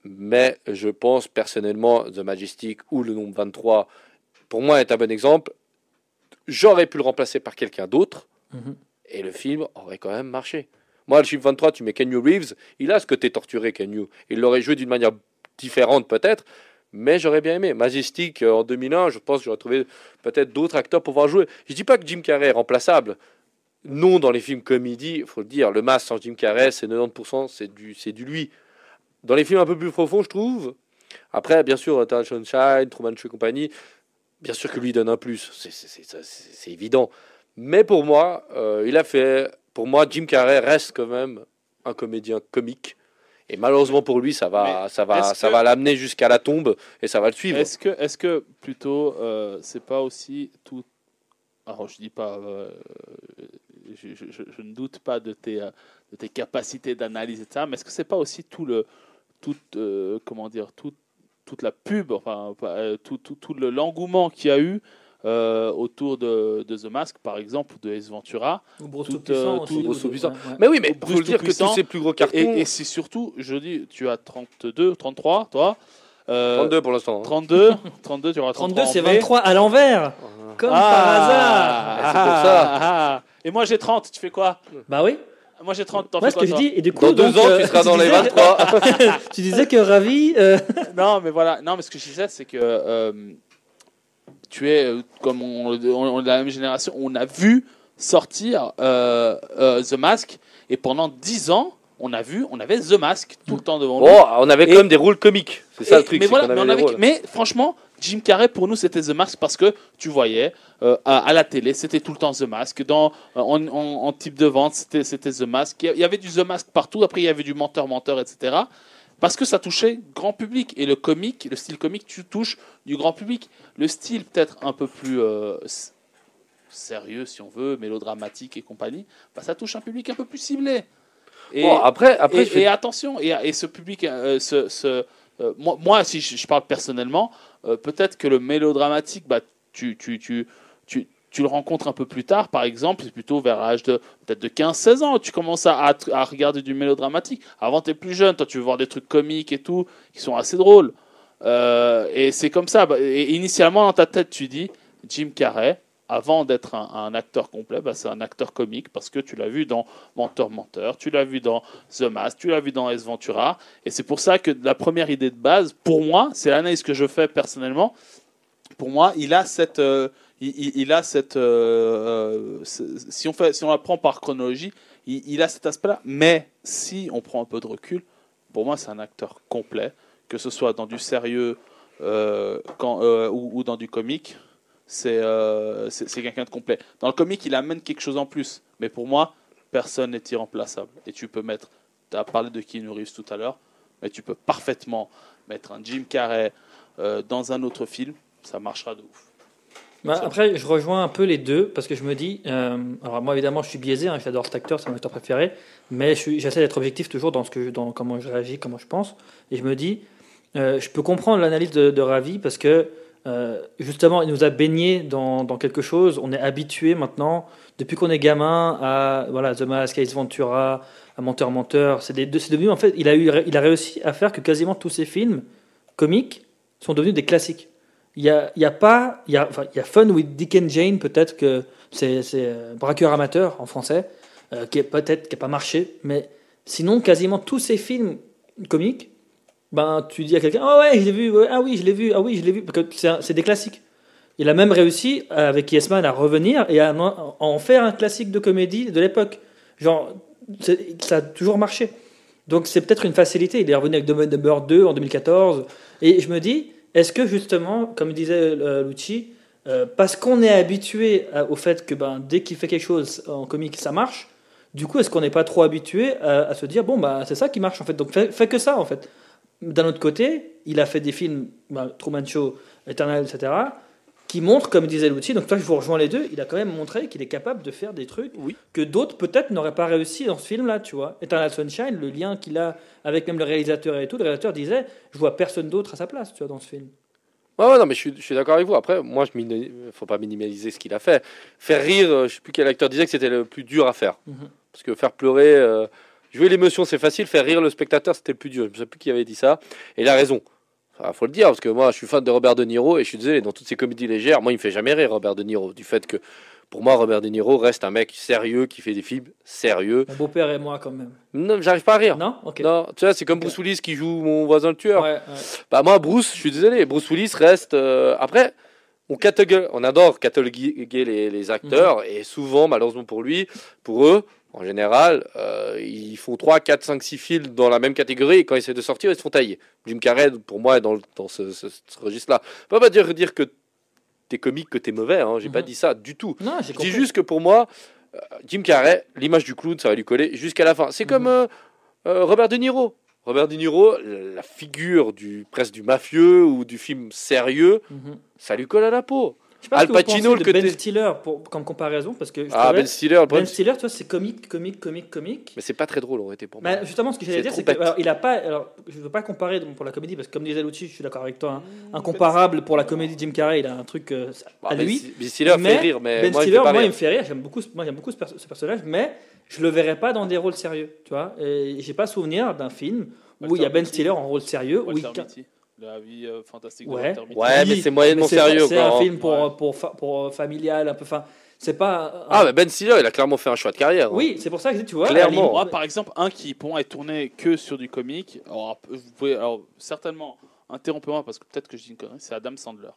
mais je pense personnellement, The Majestic ou le nombre 23, pour moi, est un bon exemple. J'aurais pu le remplacer par quelqu'un d'autre Mhm. Et le film aurait quand même marché. Moi, le chiffre 23, tu mets Kenny Reeves, il a ce côté torturé, Kenny. Il l'aurait joué d'une manière différente, peut-être, mais j'aurais bien aimé. Majestic, euh, en 2001, je pense que j'aurais trouvé peut-être d'autres acteurs pour pouvoir jouer. Je dis pas que Jim Carrey est remplaçable. Non, dans les films comédie, il faut le dire, le masque sans Jim Carrey, c'est 90%, c'est du, c'est du lui. Dans les films un peu plus profonds, je trouve. Après, bien sûr, Eternal Sunshine, Truman Show et compagnie, bien sûr que lui donne un plus, c'est évident. Mais pour moi, euh, il a fait. Pour moi, Jim Carrey reste quand même un comédien comique. Et malheureusement pour lui, ça va, ça va, ça que- va l'amener jusqu'à la tombe et ça va le suivre. Est-ce que, est-ce que plutôt, euh, c'est pas aussi tout. Alors, je dis pas. euh, je, je- je- je ne doute pas de tes, de tes capacités d'analyse et ça, mais est-ce que c'est pas aussi tout le. Tout, euh, comment dire tout, toute la pub, enfin, tout, tout, tout le- l'engouement qu'il y a eu euh, autour de, de The Mask, par exemple, ou de Ace Ventura. Ou Bruce Tout, euh, aussi, tout- ou ouais, ouais. Mais oui, mais Bruce faut le dire que tous ces plus gros cartons. Et, et c'est surtout, je dis, tu as 32, 33, toi euh, 32 pour l'instant. hein. 32, 32, tu auras 32, 33 c'est en mai. 23 à l'envers, comme par hasard. Ah, C'est pour ça. ah, ah. Et moi j'ai 30, tu fais quoi? Bah oui, Moi j'ai 30, t'en moi fais ce que je dis, et du coup, Dans deux donc, ans, euh, tu seras dans les disais- 23. tu disais que Ravi, euh, Non, mais voilà. Non, mais ce que je disais, c'est que euh, tu es, euh, comme on, on- on est de la même génération, on a vu sortir euh, euh, The Mask, et pendant 10 ans, on a vu, on avait The Mask tout le temps devant nous. Bon, on avait quand même des rôles comiques. C'est ça le truc. Mais on avait- franchement, Jim Carrey, pour nous, c'était The Mask parce que tu voyais euh, à, à la télé, c'était tout le temps The Mask. Dans, en, en- en type de vente, c'était c'était The Mask. Il y avait du The Mask partout. Après, il y avait du menteur-menteur, etc. Parce que ça touchait grand public. Et le comique, le style comique, tu touches du grand public. Le style peut-être un peu plus euh, sérieux, si on veut, mélodramatique et compagnie, bah, ça touche un public un peu plus ciblé. Et, Bon, après, après et, je fais- et attention, et, et ce public, euh, ce, ce, euh, moi, moi, si je, je parle personnellement, peut-être que le mélodramatique, bah, tu, tu, tu, tu, le rencontres un peu plus tard, par exemple, c'est plutôt vers l'âge de peut-être de 15-16 ans, tu commences à, à, regarder du mélodramatique. Avant, tu es plus jeune, toi, tu veux voir des trucs comiques et tout, qui sont assez drôles. Euh, et c'est comme ça. bah, et initialement, dans ta tête, tu dis Jim Carrey, avant d'être un, un acteur complet, bah, c'est un acteur comique parce que tu l'as vu dans Menteur Menteur, tu l'as vu dans The Mask, tu l'as vu dans S Ventura. Et c'est pour ça que la première idée de base, pour moi, c'est l'analyse que je fais personnellement. Pour moi, il a cette, euh, il, a cette, euh, euh, si on la prend par chronologie, il, a cet aspect-là. Mais si on prend un peu de recul, pour moi, c'est un acteur complet, que ce soit dans du sérieux euh, ou, dans du comique. C'est c'est quelqu'un de complet. Dans le comique, il amène quelque chose en plus. Mais pour moi, personne n'est irremplaçable. Et tu peux mettre, tu as parlé de Keanu Reeves tout à l'heure, mais tu peux parfaitement mettre un Jim Carrey dans un autre film, ça marchera de ouf. Bah, après, je rejoins un peu les deux parce que je me dis, euh, alors moi évidemment, je suis biaisé, hein, j'adore cet acteur, c'est mon acteur préféré, mais j'essaie d'être objectif toujours dans ce que, dans comment je réagis, comment je pense, et je me dis, euh, je peux comprendre l'analyse de, de Ravi parce que euh, justement, il nous a baigné dans, dans quelque chose. On est habitué maintenant, depuis qu'on est gamin, à voilà, The Mask, Ace Ventura, à Menteur Menteur. C'est devenu en fait, il a eu, il a réussi à faire que quasiment tous ces films comiques sont devenus des classiques. Il y a, a pas, il y Fun with Dick and Jane peut-être que c'est euh, braqueur amateur en français, euh, qui est peut-être qui a pas marché, mais sinon quasiment tous ces films comiques, ben tu dis à quelqu'un ah ouais je l'ai vu, ah oui je l'ai vu, ah oui je l'ai vu, parce que c'est des classiques. Il a même réussi euh, avec Yes Man à revenir et à en, faire un classique de comédie de l'époque. Genre ça a toujours marché. Donc c'est peut-être une facilité. Il est revenu avec Dumb and Dumber 2 en 2014. Et je me dis, est-ce que justement, comme disait euh, Lucci, euh, parce qu'on est habitué au fait que ben, dès qu'il fait quelque chose en comique, ça marche, du coup, est-ce qu'on n'est pas trop habitué à, se dire, bon, bah, c'est ça qui marche en fait, donc fais, fais que ça en fait. D'un autre côté, il a fait des films, ben, Truman Show, Eternal, etc., qui montrent, comme disait Lucci, donc toi je vous rejoins les deux, il a quand même montré qu'il est capable de faire des trucs Oui. que d'autres peut-être n'auraient pas réussi dans ce film-là, tu vois. Eternal Sunshine, le lien qu'il a avec même le réalisateur et tout, le réalisateur disait, je vois personne d'autre à sa place, tu vois, dans ce film. Ouais, ouais, non, mais je suis, d'accord avec vous. Après, moi, je ne faut pas minimaliser ce qu'il a fait. Faire rire, euh, je sais plus quel acteur disait que c'était le plus dur à faire. Mhm. Parce que faire pleurer, euh, jouer l'émotion, c'est facile. Faire rire le spectateur, c'était le plus dur. Je ne sais plus qui avait dit ça. Et il a raison. Il faut le dire, parce que moi, je suis fan de Robert De Niro et je suis désolé, dans toutes ces comédies légères, moi, il me fait jamais rire, Robert De Niro. Du fait que, pour moi, Robert De Niro reste un mec sérieux qui fait des films sérieux. Mon beau-père et moi, quand même. Non, j'arrive pas à rire. Non? Ok. Non, tu vois, c'est comme. Bruce Willis qui joue mon voisin le tueur. Ouais, ouais. Bah moi, Bruce, je suis désolé, Bruce Willis reste. euh, Après, on catalogue, on adore cataloguer les, les acteurs Mhm. et souvent, malheureusement pour lui, pour eux, en général, euh, ils font 3, 4, 5, 6 films dans la même catégorie et quand ils essaient de sortir, ils se font tailler. Jim Carrey, pour moi, est dans, le- dans ce, ce- ce registre-là. Peut pas dire, dire que t'es comique, que t'es mauvais, hein, j'ai pas Mhm. dit ça du tout. Non, Je dis juste que pour moi, euh, Jim Carrey, l'image du clown, ça va lui coller jusqu'à la fin. C'est comme Mhm. euh, Robert De Niro. Robert De Niro, la figure du presque du mafieux ou du film sérieux, Mhm. ça lui colle à la peau. Je sais pas ce Al que vous Pacino, pensez le de Ben côté- Stiller pour, comme comparaison, parce que je Ah, Ben Stiller, le Ben Stiller, tu vois, c'est comique, comique, comique, comique. mais c'est pas très drôle, aurait été pour moi. Bah, justement, ce que j'allais dire, c'est trop que bête. alors, il a pas. Alors, je veux pas comparer donc, pour la comédie, parce que comme disait Lucci, je suis d'accord avec toi. hein, Mmh, incomparable pour la comédie de Jim Carrey, il a un truc euh, Bah, à ben lui. Ben Stiller mais fait rire, mais Ben moi, Stiller, il me fait pas moi, il me fait rire. J'aime beaucoup, ce- moi, j'aime beaucoup ce, perso- ce personnage, mais je le verrais pas dans des rôles sérieux, tu vois. Et j'ai pas souvenir d'un film où il y a Ben. Stiller en rôle sérieux. où il- la vie euh, fantastique de Ouais. Walter Mitty. Ouais, mais c'est moyennement sérieux, C'est un hein. film pour, Ouais. pour, fa- pour, euh, familial, un peu. Enfin, c'est pas. Ah, mais Ben Stiller, il a clairement fait un choix de carrière. hein. Oui, c'est pour ça que tu vois. Clairement. Moi, par exemple, un qui pour moi est tourné que sur du comique. Alors, vous pouvez, alors certainement, interrompez-moi parce que peut-être que je dis une connerie. C'est Adam Sandler.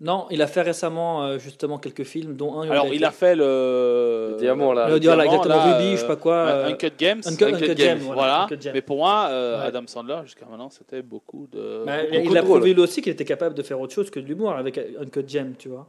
Non, il a fait récemment euh, justement quelques films, dont un. Alors, il a fait le. Le diamant, là. Le diamant, diamant, exactement, là, Ruby, euh, je sais pas quoi. ouais, euh, Uncut Games. Uncut, Uncut Uncut Gems, Gem, Voilà. Uncut Gem. Mais pour moi, euh, Ouais. Adam Sandler, jusqu'à maintenant, c'était beaucoup de. Bah, beaucoup il de a prouvé lui aussi qu'il était capable de faire autre chose que de l'humour avec Uncut Gem, tu vois.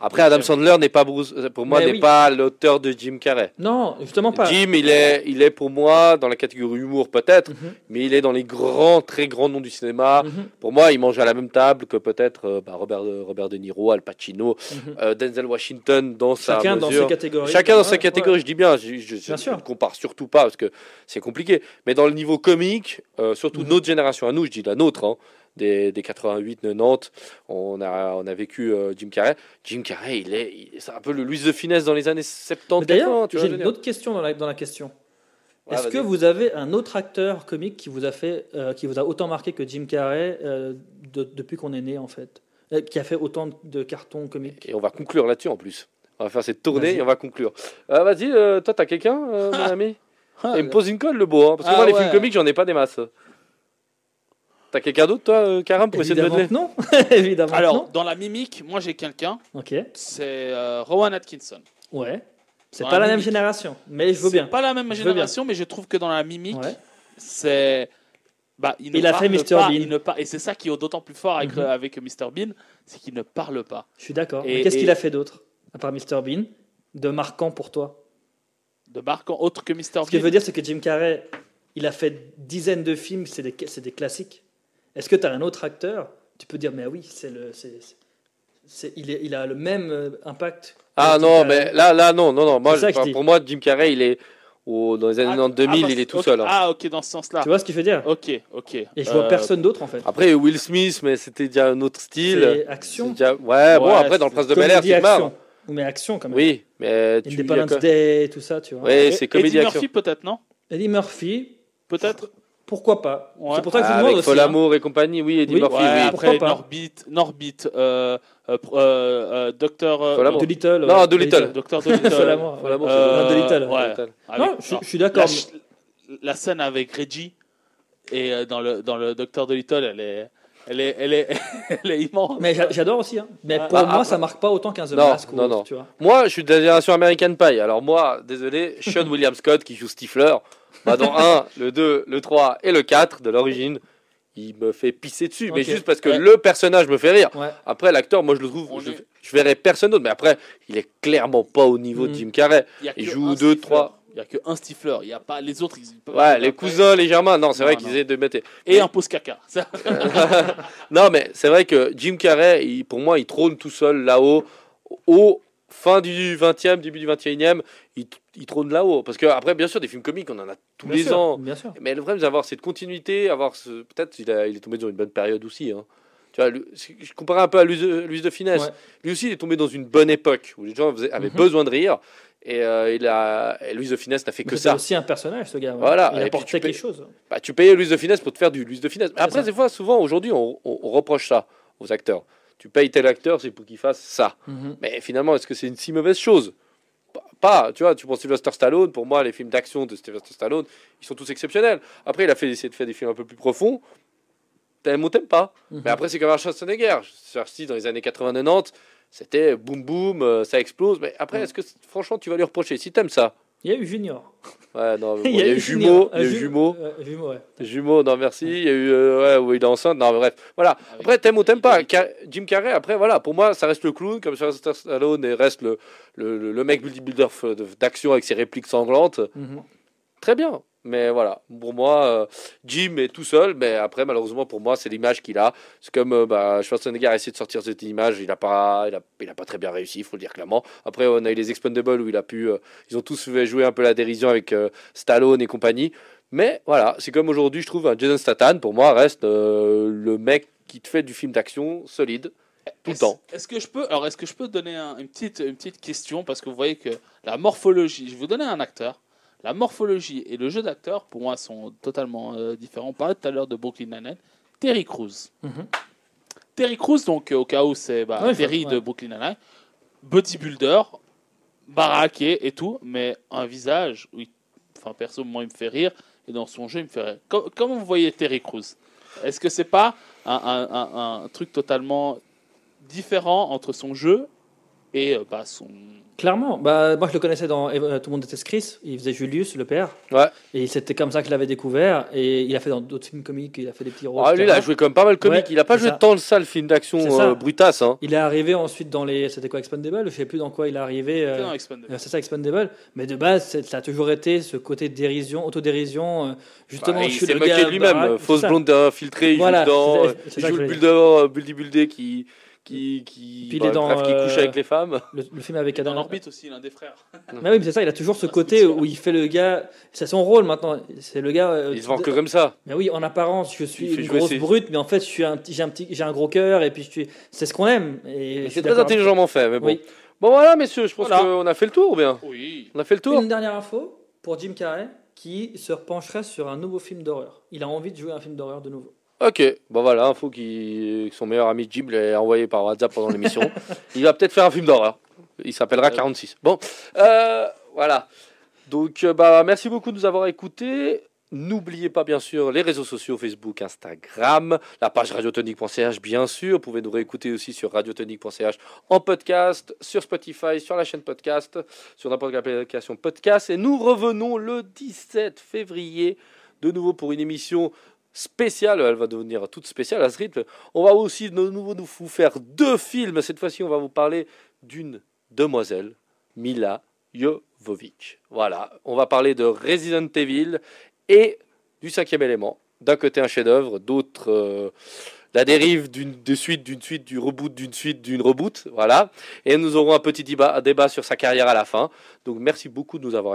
Après, Adam Sandler n'est pas Bruce, pour moi n'est oui. pas l'auteur de Jim Carrey. Non, justement pas. Jim, il est, il est pour moi dans la catégorie humour peut-être, Mhm, mais il est dans les grands, très grands noms du cinéma. mhm, Pour moi, il mange à la même table que peut-être euh, bah, Robert, Robert De Niro, Al Pacino, mhm. euh, Denzel Washington dans sa Chacun dans ses catégories. Chacun dans sa catégorie, ouais. je dis bien, je, je, je- Bien je sûr. ne compare surtout pas parce que c'est compliqué. Mais dans le niveau comique, euh, surtout notre génération à nous, je dis la nôtre, hein, des, des 88, 90, on a, on a vécu euh, Jim Carrey. Jim Carrey, il est, c'est un peu le Louis de Finesse dans les années 70, Mais D'ailleurs, 80, tu vois, j'ai une autre question dans la, dans la question. Ouais, Est-ce que vous avez un autre acteur comique qui vous a fait, euh, qui vous a autant marqué que Jim Carrey euh, de- depuis qu'on est né en fait, qui a fait autant de cartons comiques? Et on va conclure là-dessus en plus. On va faire cette tournée et on va conclure. Euh, Vas-y, toi, t'as quelqu'un, mon ami? Ah, Il me pose une colle, le beau. hein, parce que Ah moi, les ouais. films comiques, j'en ai pas des masses. T'as quelqu'un d'autre, toi, euh, Karam, pour essayer de que non. Évidemment Alors, non. dans la mimique, moi j'ai quelqu'un, Ok. c'est euh, Rowan Atkinson. Ouais. C'est pas la la même génération, mais je veux bien. pas la même génération, mais je trouve que dans la mimique, Ouais. c'est. Bah, il, ne Il a fait Mr. pas, Bean. il ne par- Et c'est ça qui est d'autant plus fort avec, avec Mr. Bean, c'est qu'il ne parle pas. Je suis d'accord. Et- Mais Qu'est-ce et- qu'il a fait d'autre à part Mr Bean de marquant pour toi? De marquant autre que Mr. Ce que Bean. je veux dire, c'est que Jim Carrey, il a fait dizaines de films, c'est des, c'est des classiques. Est-ce que tu as un autre acteur? Tu peux dire, mais oui, c'est le, c'est, c'est- c'est- il, est- il a le même euh, impact. Ah non, mais là, là, non, non, non. Moi, je pour moi, Jim Carrey, il est dans les années Ah, 90 2000, ah, il est tout seul. hein. Ah, ok, dans ce sens-là. Tu vois ce qu'il veut dire? Ok, ok. Et je vois Euh, personne d'autre en fait. Après, Will Smith, mais c'était déjà un autre style. C'est C'est action. déjà- Ouais, bon, après, dans le Prince de Bel Air, c'est marre. action. Mais action quand même. Oui, mais tu. Independence Day, tout ça, tu vois. Oui, c'est comédie Eddie action. Murphy, peut-être, non? Eddie Murphy, Peut-être? Pourquoi pas Ouais. C'est pour ça que je vous Ah, demande avec aussi. Fol hein. Amour et compagnie, oui, Eddie Oui, Murphy, Ouais, oui. après pas Norbit, Norbit, euh, euh, euh, euh, Docteur. euh, Fol Amour. De Little. Non, ouais, Doolittle. Docteur Dolittle. Amour. Fol Amour, Euh, Non. Avec- Non, je, je suis d'accord. la, la scène avec Reggie et dans le dans le Docteur Dolittle, elle est elle est elle est elle est immense. Mais j'a- j'adore aussi. hein. Mais pour ah, moi, ah, ça marque pas autant qu'un The Non, Mask. ou non, autre, non. Tu vois. Moi, je suis de la génération American Pie. Alors moi, désolé, Sean William Scott qui joue Stifler, bah, dans 1, le 2, le 3 et le 4 de l'origine, il me fait pisser dessus. Mais juste parce que Ouais. le personnage me fait rire. Ouais. Après, l'acteur, moi, je le trouve, je, je verrais personne d'autre. Mais après, il est clairement pas au niveau de Mhm. Jim Carrey. Il joue un deux, stifleur. trois. Il y a que un stifleur. Il y a pas les autres. Ils, Ouais, les après. cousins, les germains. Non, c'est vrai qu'ils aient de mettre. Et un pause caca. Non, mais c'est vrai que Jim Carrey, il- pour moi, il trône tout seul là-haut, au fin du 20e, début du 21e, il, il trône là-haut. Parce que, après, bien sûr, des films comiques, on en a tous Bien les sûr, ans. Bien sûr. Mais le problème, c'est d'avoir cette continuité, avoir ce... peut-être il, a- il est tombé dans une bonne période aussi. hein. Tu vois, je comparais un peu à Luis de, Luis de Finesse. Ouais. Lui aussi, il est tombé dans une bonne époque où les gens faisaient- avaient Mhm. besoin de rire. Et, euh, il a, et Luis de Finesse n'a fait que ça. aussi un personnage, ce gars. Voilà, Il apportait quelque chose. Bah, tu payais Luis de Finesse pour te faire du Luis de Finesse. Mais C'est après, des fois, souvent, aujourd'hui, on, on- on reproche ça aux acteurs. Tu payes tel acteur, c'est pour qu'il fasse ça. Mhm. Mais finalement, est-ce que c'est une si mauvaise chose Pas- tu vois, tu prends Sylvester Stallone, pour moi, les films d'action de Sylvester Stallone, ils sont tous exceptionnels. Après, il a fait essayé de faire des films un peu plus profonds. T'aimes ou t'aimes pas Mhm. Mais après, c'est comme Arnold Schwarzenegger. Si dans les années 80-90, c'était boum boum, euh, ça explose. Mais après, est-ce que, franchement, tu vas lui reprocher Si t'aimes ça Il y a eu Junior. Ouais, non, bon, il y a eu Jumeaux, il y a eu euh, ouais. Non merci. Il y a eu euh, ouais, où il est enceinte. Non, bref. Voilà. Avec- Après, t'aimes ou t'aimes pas. Ca- Jim Carrey, après, voilà. Pour moi, ça reste le clown, comme Sylvester Stallone et reste le, le, le- le mec d'action avec ses répliques sanglantes. Mhm. Très bien. Mais voilà. Pour moi, euh, Jim est tout seul. Mais après, malheureusement, pour moi, c'est l'image qu'il a. C'est comme euh, bah, Schwarzenegger a essayé de sortir cette image. Il n'a pas, il a, il a pas très bien réussi, il faut le dire clairement. Après, on a eu les Expendables où il a pu. euh, ils ont tous fait jouer un peu la dérision avec euh, Stallone et compagnie. Mais voilà, c'est comme aujourd'hui, je trouve, un Jason Statham, pour moi, reste euh, le mec qui te fait du film d'action solide tout le temps. Est-ce que je peux, alors est-ce que je peux donner un- une petite, une petite question? Parce que vous voyez que la morphologie, je vais vous donner un acteur. La morphologie et le jeu d'acteur pour moi sont totalement euh, différents. On parlait tout à l'heure de Brooklyn Nine-Nine. Terry Crews. Mhm. Terry Crews, donc euh, au cas où c'est bah, Ouais, Terry de. Brooklyn Nine-Nine, bodybuilder, baraqué et tout, mais un visage, oui, enfin perso moi il me fait rire et dans son jeu il me fait rire. Com- comment vous voyez Terry Crews? Est-ce que c'est pas un, un- un- un truc totalement différent entre son jeu et euh, bah, son. Clairement, bah, moi je le connaissais dans euh, Tout le monde déteste Chris, il faisait Julius, le père, Ouais. et c'était comme ça que je l'avais découvert, et il a fait dans d'autres films comiques, il a fait des petits rôles. Ah, lui, il a joué quand même pas mal comique. Ouais, il a pas joué ça. tant de ça, le film d'action euh, brutasse. Hein. Il est arrivé ensuite dans les. C'était quoi, Expendable Je sais plus dans quoi il est arrivé. euh, Expandable. euh, c'est ça, Expendable. Mais de base, ça a toujours été ce côté dérision, autodérision. euh, justement, Bah, je il suis s'est le moqué de lui-même. Fausse blonde infiltrée, il Voilà, joue dedans. Il joue le builder, buldy buildé qui. Qui, qui, Puis il bah, est dans, bref, qui couche euh, avec les femmes. Le, le film avec Adam. L'orbite aussi, l'un des frères. Mais oui, mais c'est ça, il a toujours ce côté où il fait le gars. C'est son rôle maintenant. C'est le gars. euh, Il se vend que comme ça. Mais oui, en apparence, je suis une grosse ses- brute, mais en fait, je suis un petit, j'ai un petit, j'ai un gros cœur, et puis je suis. C'est ce qu'on aime. Et C'est très intelligemment fait, mais bon. Oui. Bon voilà, messieurs, je pense Voilà. qu'on a fait le tour, ou bien Oui. On a fait le tour Une dernière info pour Jim Carrey, qui se pencherait sur un nouveau film d'horreur. Il a envie de jouer un film d'horreur de nouveau. Ok, bon voilà, info qui son meilleur ami Jim l'a envoyé par WhatsApp pendant l'émission. il va peut-être faire un film d'horreur. Il s'appellera 46. Bon, euh, voilà. Donc, euh, bah, merci beaucoup de nous avoir écoutés. N'oubliez pas, bien sûr, les réseaux sociaux Facebook, Instagram, la page radiotonique.ch, bien sûr. Vous pouvez nous réécouter aussi sur radiotonique.ch en podcast, sur Spotify, sur la chaîne podcast, sur n'importe quelle application podcast. Et nous revenons le 17 février, de nouveau pour une émission spéciale. Elle va devenir toute spéciale à ce rythme. On va aussi de nouveau nous faire deux films. Cette fois-ci, on va vous parler d'une demoiselle, Mila Jovovich. Voilà, on va parler de Resident Evil et du cinquième élément. D'un côté un chef-d'œuvre, d'autre euh, la dérive d'une suite, d'une suite, du reboot, d'une suite, d'une reboot. Voilà. Et nous aurons un petit débat, débat sur sa carrière à la fin. Donc merci beaucoup de nous avoir écoutés.